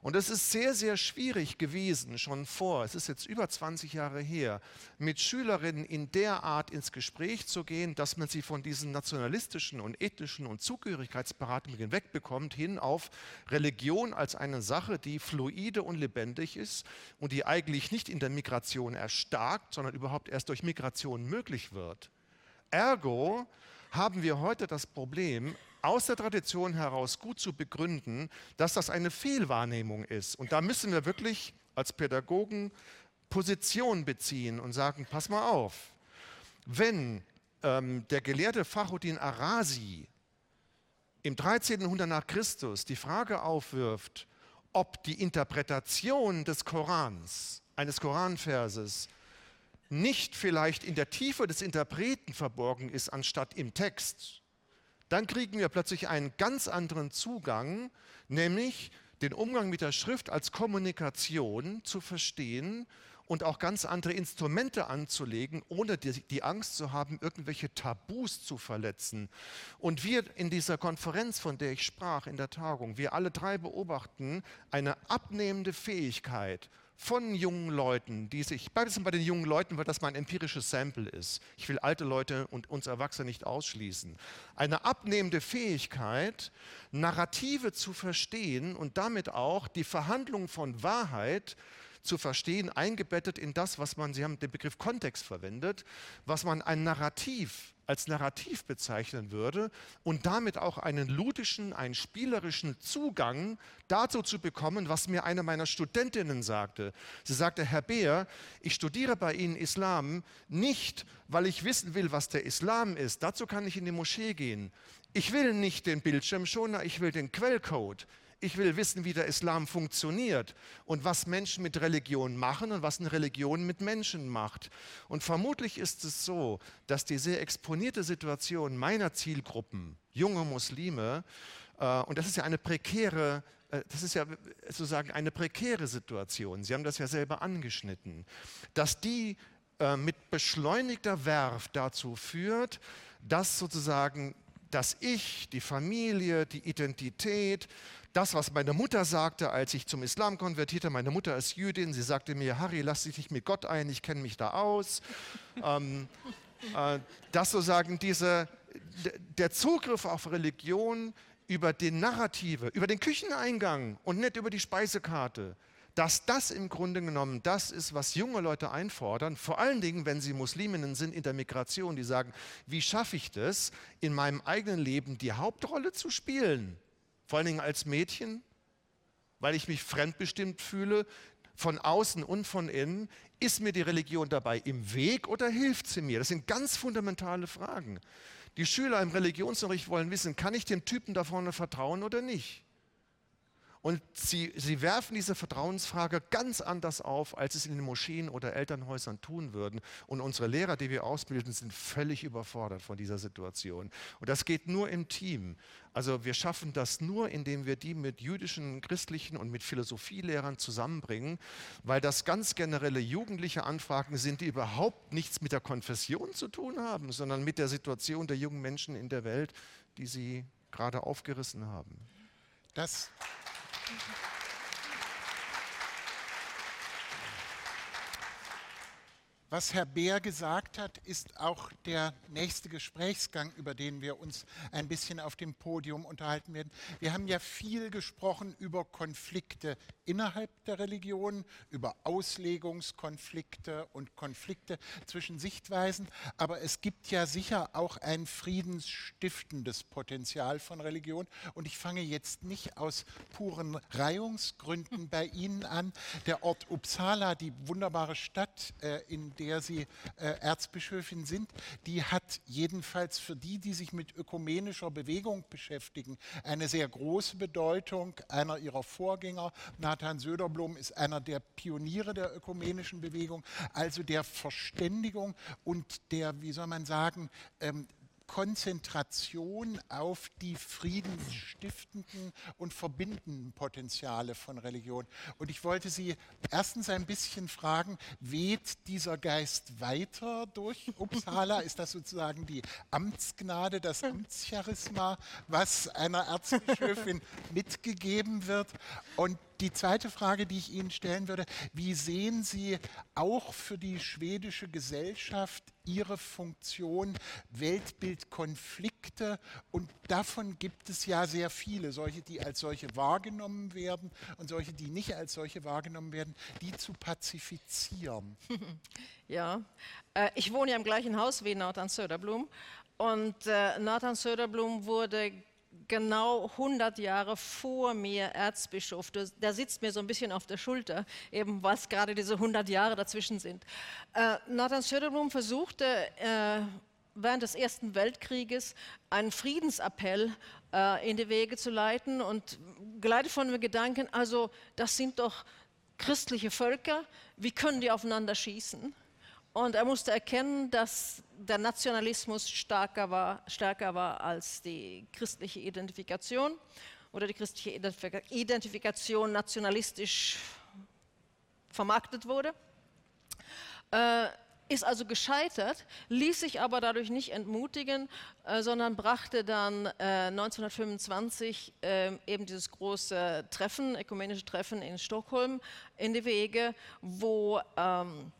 Und es ist sehr, sehr schwierig gewesen, schon vor, es ist jetzt über 20 Jahre her, mit Schülerinnen in der Art ins Gespräch zu gehen, dass man sie von diesen nationalistischen und ethnischen und Zugehörigkeitsberatungen wegbekommt, hin auf Religion als eine Sache, die fluide und lebendig ist und die eigentlich nicht in der Migration erstarkt, sondern überhaupt erst durch Migration möglich wird. Ergo haben wir heute das Problem, aus der Tradition heraus gut zu begründen, dass das eine Fehlwahrnehmung ist. Und da müssen wir wirklich als Pädagogen Position beziehen und sagen, pass mal auf, wenn ähm, der gelehrte Fachuddin Arasi im 13. Jahrhundert nach Christus die Frage aufwirft, ob die Interpretation des Korans, eines Koranverses, nicht vielleicht in der Tiefe des Interpreten verborgen ist, anstatt im Text, dann kriegen wir plötzlich einen ganz anderen Zugang, nämlich den Umgang mit der Schrift als Kommunikation zu verstehen und auch ganz andere Instrumente anzulegen, ohne die, die, Angst zu haben, irgendwelche Tabus zu verletzen. Und wir in dieser Konferenz, von der ich sprach, in der Tagung, wir alle drei beobachten eine abnehmende Fähigkeit von jungen Leuten, die sich, bei den jungen Leuten, weil das mein empirisches Sample ist. Ich will alte Leute und uns Erwachsene nicht ausschließen. Eine abnehmende Fähigkeit, Narrative zu verstehen und damit auch die Verhandlung von Wahrheit zu verstehen, eingebettet in das, was man, Sie haben den Begriff Kontext verwendet, was man ein Narrativ als Narrativ bezeichnen würde und damit auch einen ludischen, einen spielerischen Zugang dazu zu bekommen, was mir eine meiner Studentinnen sagte. Sie sagte, Herr Beer, ich studiere bei Ihnen Islam nicht, weil ich wissen will, was der Islam ist. Dazu kann ich in die Moschee gehen. Ich will nicht den Bildschirmschoner, ich will den Quellcode. Ich will wissen, wie der Islam funktioniert und was Menschen mit Religion machen und was eine Religion mit Menschen macht. Und vermutlich ist es so, dass die sehr exponierte Situation meiner Zielgruppen, junge Muslime, äh, und das ist ja eine prekäre äh, das ist ja sozusagen eine prekäre Situation. Sie haben das ja selber angeschnitten, dass die äh, mit beschleunigter Werf dazu führt, dass sozusagen das Ich, die Familie, die Identität, das, was meine Mutter sagte, als ich zum Islam konvertierte, meine Mutter ist Jüdin, sie sagte mir, Harry, lass dich nicht mit Gott ein, ich kenne mich da aus. ähm, äh, dass sozusagen diese, der Zugriff auf Religion über den Narrative, über den Kücheneingang und nicht über die Speisekarte, dass das im Grunde genommen das ist, was junge Leute einfordern, vor allen Dingen, wenn sie Musliminnen sind in der Migration, die sagen, wie schaffe ich das, in meinem eigenen Leben die Hauptrolle zu spielen? Vor allen Dingen als Mädchen, weil ich mich fremdbestimmt fühle, von außen und von innen. Ist mir die Religion dabei im Weg oder hilft sie mir? Das sind ganz fundamentale Fragen. Die Schüler im Religionsunterricht wollen wissen, kann ich dem Typen da vorne vertrauen oder nicht? Und sie, sie werfen diese Vertrauensfrage ganz anders auf, als es in den Moscheen oder Elternhäusern tun würden. Und unsere Lehrer, die wir ausbilden, sind völlig überfordert von dieser Situation. Und das geht nur im Team. Also wir schaffen das nur, indem wir die mit jüdischen, christlichen und mit Philosophielehrern zusammenbringen, weil das ganz generelle jugendliche Anfragen sind, die überhaupt nichts mit der Konfession zu tun haben, sondern mit der Situation der jungen Menschen in der Welt, die sie gerade aufgerissen haben. Das Thank you. Was Herr Beer gesagt hat, ist auch der nächste Gesprächsgang, über den wir uns ein bisschen auf dem Podium unterhalten werden. Wir haben ja viel gesprochen über Konflikte innerhalb der Religion, über Auslegungskonflikte und Konflikte zwischen Sichtweisen, aber es gibt ja sicher auch ein friedensstiftendes Potenzial von Religion. Und ich fange jetzt nicht aus puren Reihungsgründen bei Ihnen an. Der Ort Uppsala, die wunderbare Stadt, äh, in der Sie äh, Erzbischöfin sind, die hat jedenfalls für die, die sich mit ökumenischer Bewegung beschäftigen, eine sehr große Bedeutung. Einer ihrer Vorgänger, Nathan Söderblom, ist einer der Pioniere der ökumenischen Bewegung, also der Verständigung und der, wie soll man sagen, ähm, Konzentration auf die friedensstiftenden und verbindenden Potenziale von Religion. Und ich wollte Sie erstens ein bisschen fragen, weht dieser Geist weiter durch Uppsala? Ist das sozusagen die Amtsgnade, das Amtscharisma, was einer Erzbischöfin mitgegeben wird? Und die zweite Frage, die ich Ihnen stellen würde, wie sehen Sie auch für die schwedische Gesellschaft Ihre Funktion Weltbildkonflikte? Und davon gibt es ja sehr viele, solche, die als solche wahrgenommen werden und solche, die nicht als solche wahrgenommen werden, die zu pazifizieren. Ja, äh, ich wohne ja im gleichen Haus wie Nathan Söderblom. Und äh, Nathan Söderblom wurde genau 100 Jahre vor mir Erzbischof. Der sitzt mir so ein bisschen auf der Schulter, eben was gerade diese 100 Jahre dazwischen sind. Äh, Nathan Söderblom versuchte äh, während des Ersten Weltkrieges einen Friedensappell äh, in die Wege zu leiten und geleitet von dem Gedanken, also das sind doch christliche Völker, wie können die aufeinander schießen? Und er musste erkennen, dass der Nationalismus stärker war, stärker war als die christliche Identifikation oder die christliche Identifikation nationalistisch vermarktet wurde. Äh, ist also gescheitert, ließ sich aber dadurch nicht entmutigen, äh, sondern brachte dann äh, 1925 äh, eben dieses große Treffen, ökumenische Treffen in Stockholm in die Wege, wo ähm,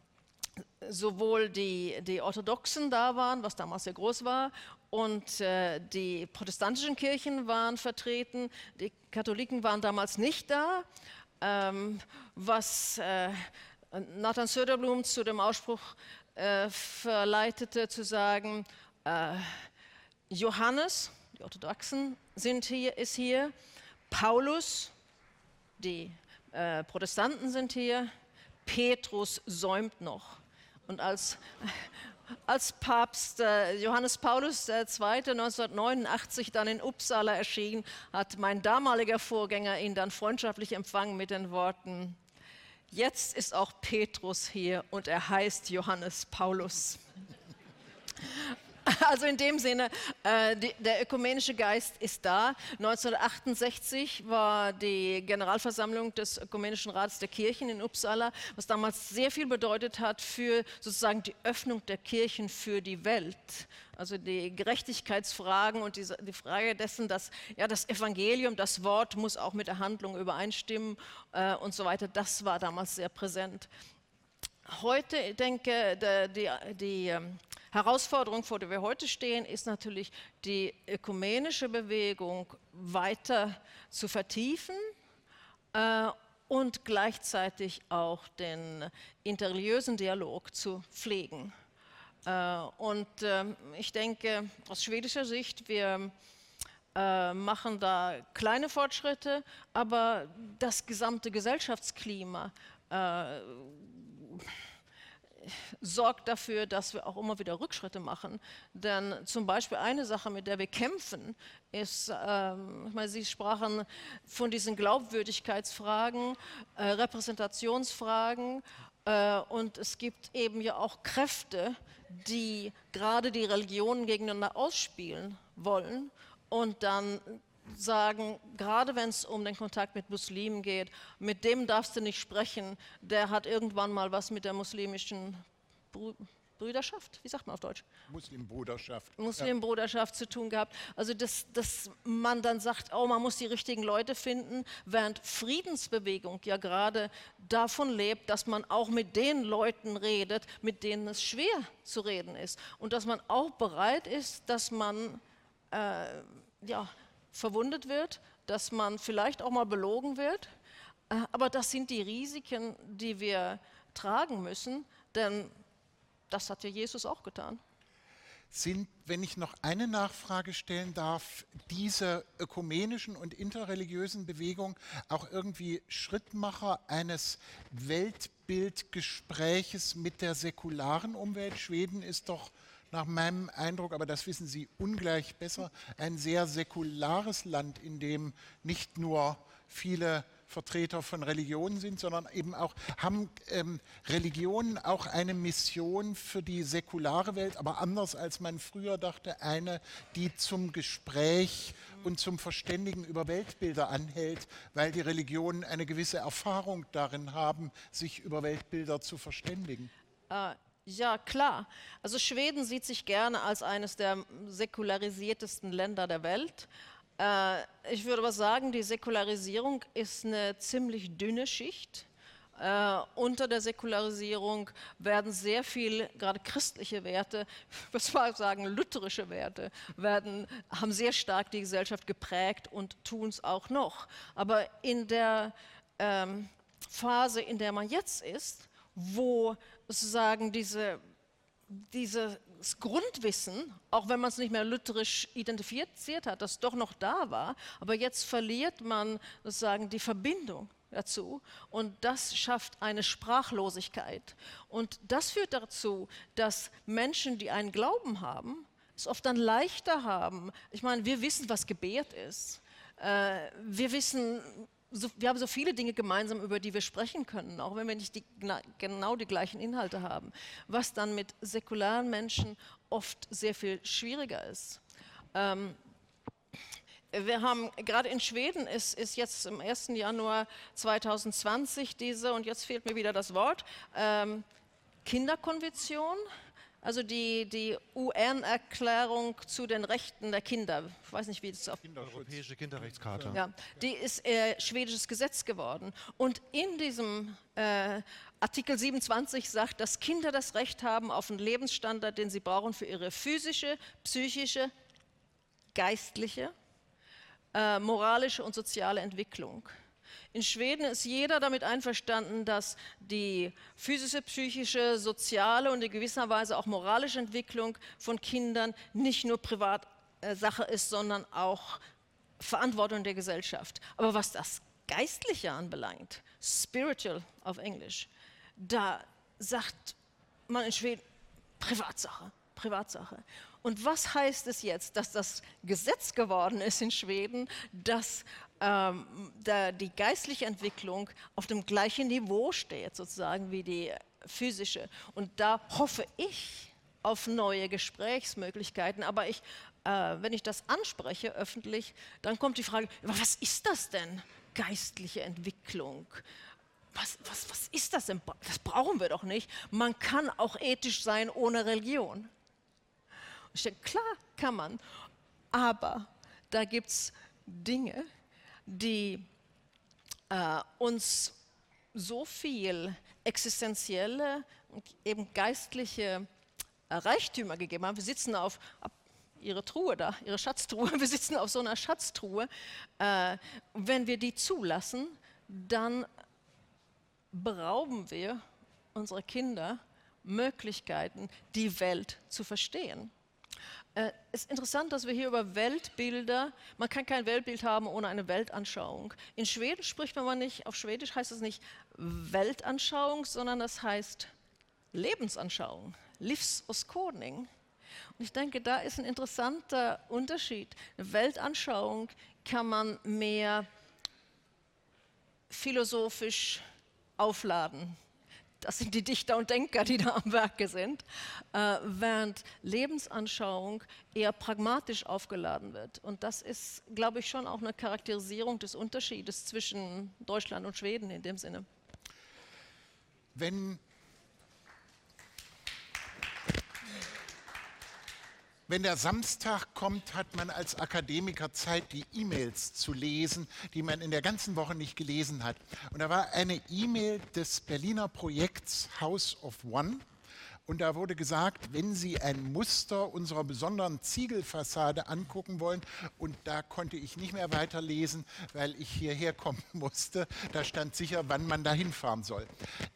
sowohl die, die Orthodoxen da waren, was damals sehr groß war, und äh, die protestantischen Kirchen waren vertreten. Die Katholiken waren damals nicht da, ähm, was äh, Nathan Söderblum zu dem Ausspruch äh, verleitete, zu sagen, äh, Johannes, die Orthodoxen sind hier, ist hier, Paulus, die äh, Protestanten sind hier, Petrus säumt noch. Und als, als Papst äh, Johannes Paulus II. 1989 dann in Uppsala erschien, hat mein damaliger Vorgänger ihn dann freundschaftlich empfangen mit den Worten, jetzt ist auch Petrus hier und er heißt Johannes Paulus. also in dem Sinne, äh, die, der ökumenische Geist ist da. 1968 war die Generalversammlung des Ökumenischen Rats der Kirchen in Uppsala, was damals sehr viel bedeutet hat für sozusagen die Öffnung der Kirchen für die Welt. Also die Gerechtigkeitsfragen und die, die Frage dessen, dass ja, das Evangelium, das Wort muss auch mit der Handlung übereinstimmen äh, und so weiter, das war damals sehr präsent. Heute, ich denke, die, die, ähm, Herausforderung, vor der wir heute stehen, ist natürlich die ökumenische Bewegung weiter zu vertiefen äh, und gleichzeitig auch den interreligiösen Dialog zu pflegen. Äh, und ähm, ich denke, aus schwedischer Sicht, wir äh, machen da kleine Fortschritte, aber das gesamte Gesellschaftsklima äh, sorgt dafür, dass wir auch immer wieder Rückschritte machen. Denn zum Beispiel eine Sache, mit der wir kämpfen, ist, ähm, ich meine, Sie sprachen von diesen Glaubwürdigkeitsfragen, äh, Repräsentationsfragen äh, und es gibt eben ja auch Kräfte, die gerade die Religionen gegeneinander ausspielen wollen und dann sagen, gerade wenn es um den Kontakt mit Muslimen geht, mit dem darfst du nicht sprechen, der hat irgendwann mal was mit der muslimischen Brüderschaft, wie sagt man auf Deutsch? Muslimbruderschaft. Muslimbruderschaft ja. zu tun gehabt. Also, dass, dass man dann sagt, oh, man muss die richtigen Leute finden, während Friedensbewegung ja gerade davon lebt, dass man auch mit den Leuten redet, mit denen es schwer zu reden ist. Und dass man auch bereit ist, dass man äh, ja, verwundet wird, dass man vielleicht auch mal belogen wird. Äh, aber das sind die Risiken, die wir tragen müssen, denn das hat ja Jesus auch getan. Sind, wenn ich noch eine Nachfrage stellen darf, diese ökumenischen und interreligiösen Bewegungen auch irgendwie Schrittmacher eines Weltbildgespräches mit der säkularen Umwelt? Schweden ist doch nach meinem Eindruck, aber das wissen Sie ungleich besser, ein sehr säkulares Land, in dem nicht nur viele Vertreter von Religionen sind, sondern eben auch haben ähm, Religionen auch eine Mission für die säkulare Welt, aber anders als man früher dachte, eine, die zum Gespräch und zum Verständigen über Weltbilder anhält, weil die Religionen eine gewisse Erfahrung darin haben, sich über Weltbilder zu verständigen. Äh, ja, klar. Also Schweden sieht sich gerne als eines der säkularisiertesten Länder der Welt. Äh, ich würde aber sagen, die Säkularisierung ist eine ziemlich dünne Schicht. Uh, unter der Säkularisierung werden sehr viel, gerade christliche Werte, was wir sagen, lutherische Werte, werden, haben sehr stark die Gesellschaft geprägt und tun es auch noch. Aber in der ähm, Phase, in der man jetzt ist, wo sozusagen diese, dieses Grundwissen, auch wenn man es nicht mehr lutherisch identifiziert hat, das doch noch da war, aber jetzt verliert man sozusagen die Verbindung dazu und das schafft eine Sprachlosigkeit. Und das führt dazu, dass Menschen, die einen Glauben haben, es oft dann leichter haben. Ich meine, wir wissen, was Gebet ist. Äh, wir wissen, so, wir haben so viele Dinge gemeinsam, über die wir sprechen können, auch wenn wir nicht die, genau die gleichen Inhalte haben, was dann mit säkularen Menschen oft sehr viel schwieriger ist. Ähm, wir haben gerade in Schweden ist, ist jetzt im 1. Januar 2020 diese, und jetzt fehlt mir wieder das Wort, ähm, Kinderkonvention also die, die UN-Erklärung zu den Rechten der Kinder. Ich weiß nicht, wie das auf Europäische Kinderrechtscharta. Ja, die ist äh, schwedisches Gesetz geworden. Und in diesem äh, Artikel 27 sagt, dass Kinder das Recht haben auf einen Lebensstandard, den sie brauchen für ihre physische, psychische, geistliche, äh, moralische und soziale Entwicklung. In Schweden ist jeder damit einverstanden, dass die physische, psychische, soziale und in gewisser Weise auch moralische Entwicklung von Kindern nicht nur Privatsache ist, sondern auch Verantwortung der Gesellschaft. Aber was das Geistliche anbelangt, spiritual auf Englisch, da sagt man in Schweden Privatsache, Privatsache. Und was heißt es jetzt, dass das Gesetz geworden ist in Schweden, dass ähm, die geistliche Entwicklung auf dem gleichen Niveau steht, sozusagen wie die physische. Und da hoffe ich, auf neue Gesprächsmöglichkeiten. Aber ich, äh, wenn ich das anspreche öffentlich, dann kommt die Frage, was ist das denn, geistliche Entwicklung? Was, was, was ist das denn? Das brauchen wir doch nicht. Man kann auch ethisch sein ohne Religion. Ich denke, klar kann man, aber da gibt es Dinge, die äh, uns so viel existenzielle und eben geistliche äh, Reichtümer gegeben haben. Wir sitzen auf ihre Truhe da, ihre Schatztruhe, wir sitzen auf so einer Schatztruhe. Äh, wenn wir die zulassen, dann berauben wir unsere Kinder Möglichkeiten, die Welt zu verstehen. Es äh, ist interessant, dass wir hier über Weltbilder, man kann kein Weltbild haben ohne eine Weltanschauung. In Schweden spricht man nicht, auf Schwedisch heißt es nicht Weltanschauung, sondern das heißt Lebensanschauung, Livsåskådning. Und ich denke, da ist ein interessanter Unterschied. Eine Weltanschauung kann man mehr philosophisch aufladen. Das sind die Dichter und Denker, die da am Werke sind, äh, während Lebensanschauung eher pragmatisch aufgeladen wird. Und das ist, glaube ich, schon auch eine Charakterisierung des Unterschiedes zwischen Deutschland und Schweden in dem Sinne. Wenn Wenn der Samstag kommt, hat man als Akademiker Zeit, die E-Mails zu lesen, die man in der ganzen Woche nicht gelesen hat. Und da war eine E-Mail des Berliner Projekts House of One. Und da wurde gesagt, wenn Sie ein Muster unserer besonderen Ziegelfassade angucken wollen, und da konnte ich nicht mehr weiterlesen, weil ich hierher kommen musste, da stand sicher, wann man da hinfahren soll.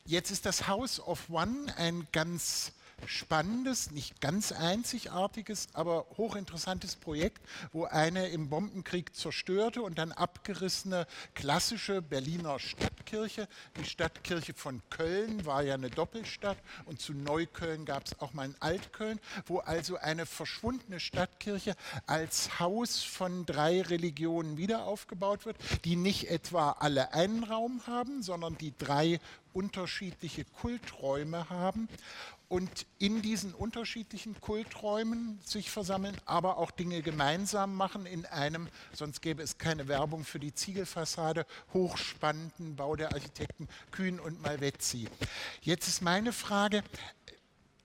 Jetzt ist das House of One ein ganz spannendes, nicht ganz einzigartiges, aber hochinteressantes Projekt, wo eine im Bombenkrieg zerstörte und dann abgerissene klassische Berliner Stadtkirche, die Stadtkirche von Köln war ja eine Doppelstadt und zu Neukölln gab es auch mal ein Altköln, wo also eine verschwundene Stadtkirche als Haus von drei Religionen wieder aufgebaut wird, die nicht etwa alle einen Raum haben, sondern die drei unterschiedliche Kulträume haben und in diesen unterschiedlichen Kulträumen sich versammeln, aber auch Dinge gemeinsam machen in einem, sonst gäbe es keine Werbung für die Ziegelfassade, hochspannenden Bau der Architekten Kühn und Malvezzi. Jetzt ist meine Frage,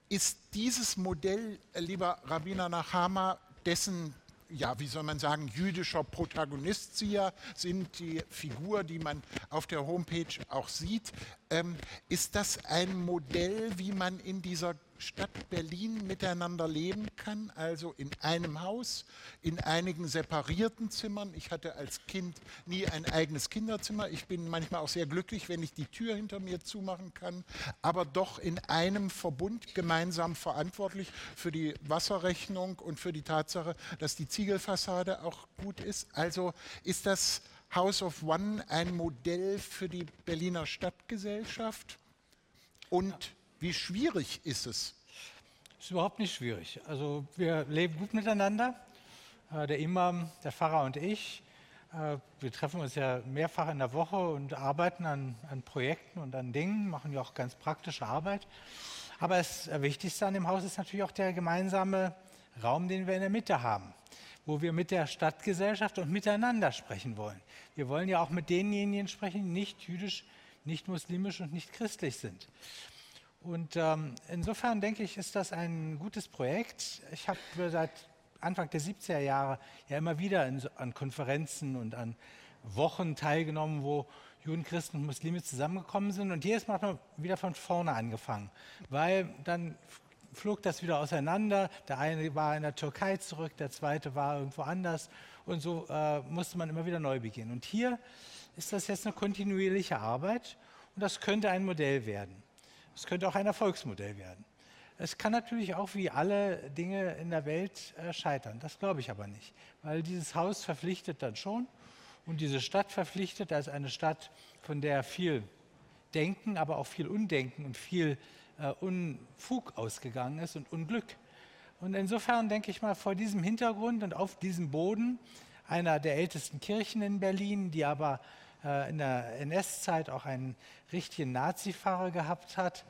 ist dieses Modell, lieber Rabbiner Nachama, dessen ja, wie soll man sagen, jüdischer Protagonist ja sind, die Figur, die man auf der Homepage auch sieht. Ähm, ist das ein Modell, wie man in dieser Stadt Berlin miteinander leben kann, also in einem Haus, in einigen separierten Zimmern. Ich hatte als Kind nie ein eigenes Kinderzimmer. Ich bin manchmal auch sehr glücklich, wenn ich die Tür hinter mir zumachen kann, aber doch in einem Verbund gemeinsam verantwortlich für die Wasserrechnung und für die Tatsache, dass die Ziegelfassade auch gut ist. Also ist das House of One ein Modell für die Berliner Stadtgesellschaft? Und wie schwierig ist es? Es ist überhaupt nicht schwierig. Also wir leben gut miteinander. Äh, der Imam, der Pfarrer und ich. Äh, wir treffen uns ja mehrfach in der Woche und arbeiten an, an Projekten und an Dingen, machen ja auch ganz praktische Arbeit. Aber das Wichtigste an dem Haus ist natürlich auch der gemeinsame Raum, den wir in der Mitte haben, wo wir mit der Stadtgesellschaft und miteinander sprechen wollen. Wir wollen ja auch mit denjenigen sprechen, die nicht jüdisch, nicht muslimisch und nicht christlich sind. Und ähm, insofern denke ich, ist das ein gutes Projekt. Ich habe seit Anfang der 70er Jahre ja immer wieder in, an Konferenzen und an Wochen teilgenommen, wo Juden, Christen und Muslime zusammengekommen sind. Und jedes Mal hat man wieder von vorne angefangen, weil dann flog das wieder auseinander. Der eine war in der Türkei zurück, der zweite war irgendwo anders. Und so äh, musste man immer wieder neu beginnen. Und hier ist das jetzt eine kontinuierliche Arbeit und das könnte ein Modell werden. Es könnte auch ein Erfolgsmodell werden. Es kann natürlich auch wie alle Dinge in der Welt äh, scheitern. Das glaube ich aber nicht, weil dieses Haus verpflichtet dann schon und diese Stadt verpflichtet als eine Stadt, von der viel Denken, aber auch viel Undenken und viel äh, Unfug ausgegangen ist und Unglück. Und insofern denke ich mal vor diesem Hintergrund und auf diesem Boden einer der ältesten Kirchen in Berlin, die aber äh, in der NS-Zeit auch einen richtigen Nazi-Pfarrer gehabt hat,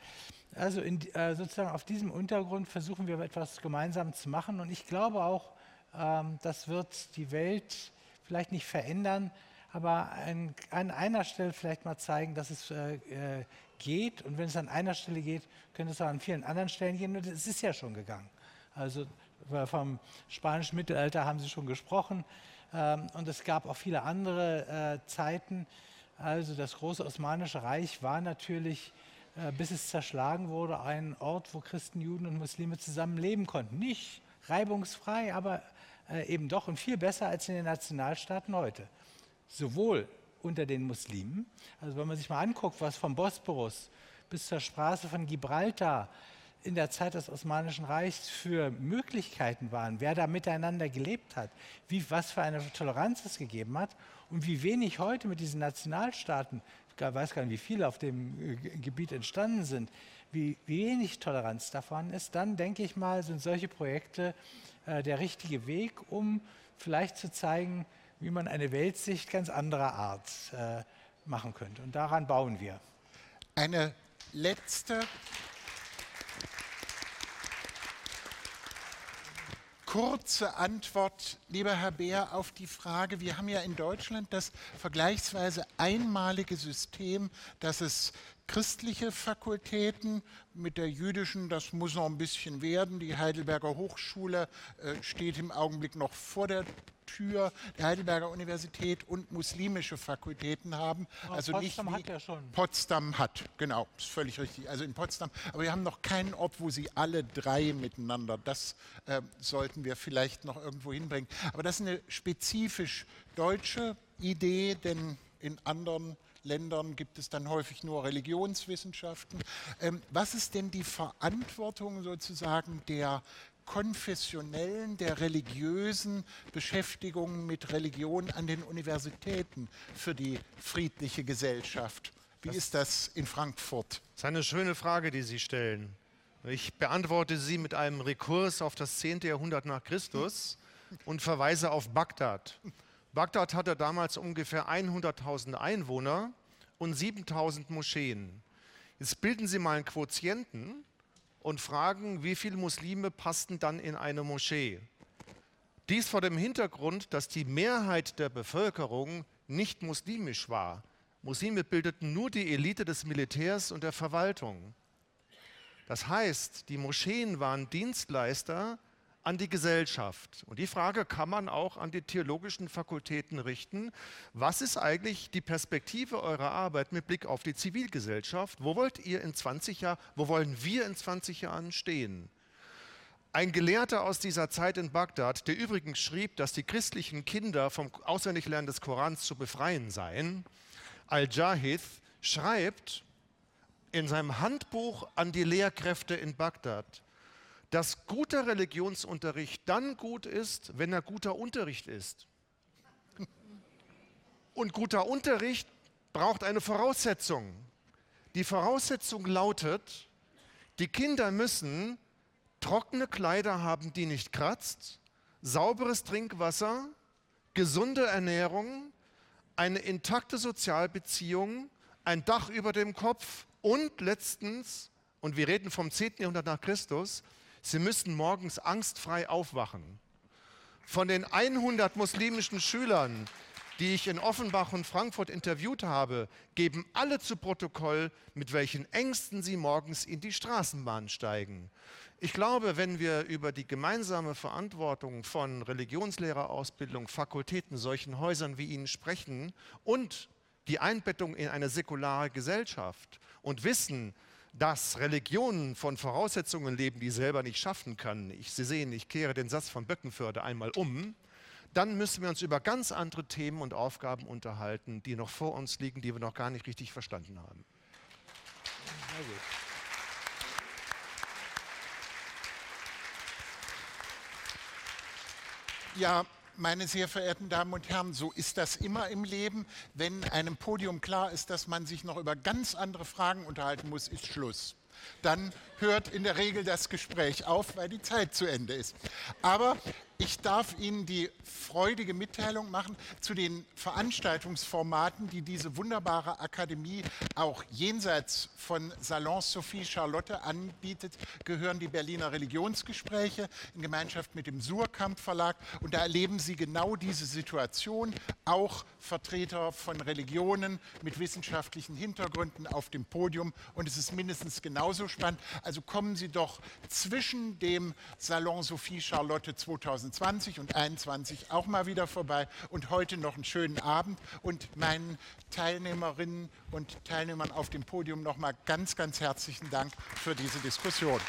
Also in, äh, sozusagen auf diesem Untergrund versuchen wir etwas gemeinsam zu machen und ich glaube auch, ähm, das wird die Welt vielleicht nicht verändern, aber ein, an einer Stelle vielleicht mal zeigen, dass es äh, äh, geht. Und wenn es an einer Stelle geht, könnte es auch an vielen anderen Stellen gehen. Und es ist ja schon gegangen. Also vom spanischen Mittelalter haben Sie schon gesprochen. Ähm, und es gab auch viele andere äh, Zeiten. Also das große Osmanische Reich war natürlich, äh, bis es zerschlagen wurde, ein Ort, wo Christen, Juden und Muslime zusammen leben konnten. Nicht reibungsfrei, aber äh, eben doch und viel besser als in den Nationalstaaten heute. Sowohl unter den Muslimen, also wenn man sich mal anguckt, was vom Bosporus bis zur Straße von Gibraltar in der Zeit des Osmanischen Reichs für Möglichkeiten waren, wer da miteinander gelebt hat, wie, was für eine Toleranz es gegeben hat und wie wenig heute mit diesen Nationalstaaten, ich weiß gar nicht, wie viele auf dem äh, Gebiet entstanden sind, wie, wenig Toleranz davon ist, dann denke ich mal, sind solche Projekte äh, der richtige Weg, um vielleicht zu zeigen, wie man eine Weltsicht ganz anderer Art äh, machen könnte. Und daran bauen wir. Eine letzte kurze Antwort, lieber Herr Beer, auf die Frage, wir haben ja in Deutschland das vergleichsweise einmalige System, dass es christliche Fakultäten mit der jüdischen, das muss noch ein bisschen werden. Die Heidelberger Hochschule äh, steht im Augenblick noch vor der Tür der Heidelberger Universität und muslimische Fakultäten haben. Aber also Potsdam nicht hat ja schon. Potsdam hat, genau, ist völlig richtig. Also in Potsdam, aber wir haben noch keinen Ort, wo sie alle drei miteinander. Das äh, sollten wir vielleicht noch irgendwo hinbringen. Aber das ist eine spezifisch deutsche Idee, denn in anderen Ländern gibt es dann häufig nur Religionswissenschaften. Ähm, was ist denn die Verantwortung sozusagen der konfessionellen, der religiösen Beschäftigung mit Religion an den Universitäten für die friedliche Gesellschaft. Wie das ist das in Frankfurt? Das ist eine schöne Frage, die Sie stellen. Ich beantworte sie mit einem Rekurs auf das 10. Jahrhundert nach Christus und verweise auf Bagdad. Bagdad hatte damals ungefähr 100.000 Einwohner und 7.000 Moscheen. Jetzt bilden Sie mal einen Quotienten und fragen, wie viele Muslime passten dann in eine Moschee. Dies vor dem Hintergrund, dass die Mehrheit der Bevölkerung nicht muslimisch war. Muslime bildeten nur die Elite des Militärs und der Verwaltung. Das heißt, die Moscheen waren Dienstleister an die Gesellschaft. Und die Frage kann man auch an die theologischen Fakultäten richten. Was ist eigentlich die Perspektive eurer Arbeit mit Blick auf die Zivilgesellschaft? Wo wollt ihr in 20 Jahren, wo wollen wir in 20 Jahren stehen? Ein Gelehrter aus dieser Zeit in Bagdad, der übrigens schrieb, dass die christlichen Kinder vom Auswendiglernen des Korans zu befreien seien, Al-Jahid, schreibt in seinem Handbuch an die Lehrkräfte in Bagdad, dass guter Religionsunterricht dann gut ist, wenn er guter Unterricht ist. Und guter Unterricht braucht eine Voraussetzung. Die Voraussetzung lautet, die Kinder müssen trockene Kleider haben, die nicht kratzt, sauberes Trinkwasser, gesunde Ernährung, eine intakte Sozialbeziehung, ein Dach über dem Kopf und letztens, und wir reden vom 10. Jahrhundert nach Christus, Sie müssen morgens angstfrei aufwachen. Von den 100 muslimischen Schülern, die ich in Offenbach und Frankfurt interviewt habe, geben alle zu Protokoll, mit welchen Ängsten sie morgens in die Straßenbahn steigen. Ich glaube, wenn wir über die gemeinsame Verantwortung von Religionslehrerausbildung, Fakultäten, solchen Häusern wie Ihnen sprechen und die Einbettung in eine säkulare Gesellschaft und wissen, dass Religionen von Voraussetzungen leben, die selber nicht schaffen können. Ich, Sie sehen, ich kehre den Satz von Böckenförde einmal um. Dann müssen wir uns über ganz andere Themen und Aufgaben unterhalten, die noch vor uns liegen, die wir noch gar nicht richtig verstanden haben. Ja, meine sehr verehrten Damen und Herren, so ist das immer im Leben. Wenn einem Podium klar ist, dass man sich noch über ganz andere Fragen unterhalten muss, ist Schluss. Dann hört in der Regel das Gespräch auf, weil die Zeit zu Ende ist. Aber Ich darf Ihnen die freudige Mitteilung machen zu den Veranstaltungsformaten, die diese wunderbare Akademie auch jenseits von Salon Sophie Charlotte anbietet, gehören die Berliner Religionsgespräche in Gemeinschaft mit dem Surkamp Verlag. Und da erleben Sie genau diese Situation, auch Vertreter von Religionen mit wissenschaftlichen Hintergründen auf dem Podium. Und es ist mindestens genauso spannend. Also kommen Sie doch zwischen dem Salon Sophie Charlotte 2000 2020 und 2021 auch mal wieder vorbei und heute noch einen schönen Abend und meinen Teilnehmerinnen und Teilnehmern auf dem Podium nochmal ganz, ganz herzlichen Dank für diese Diskussion.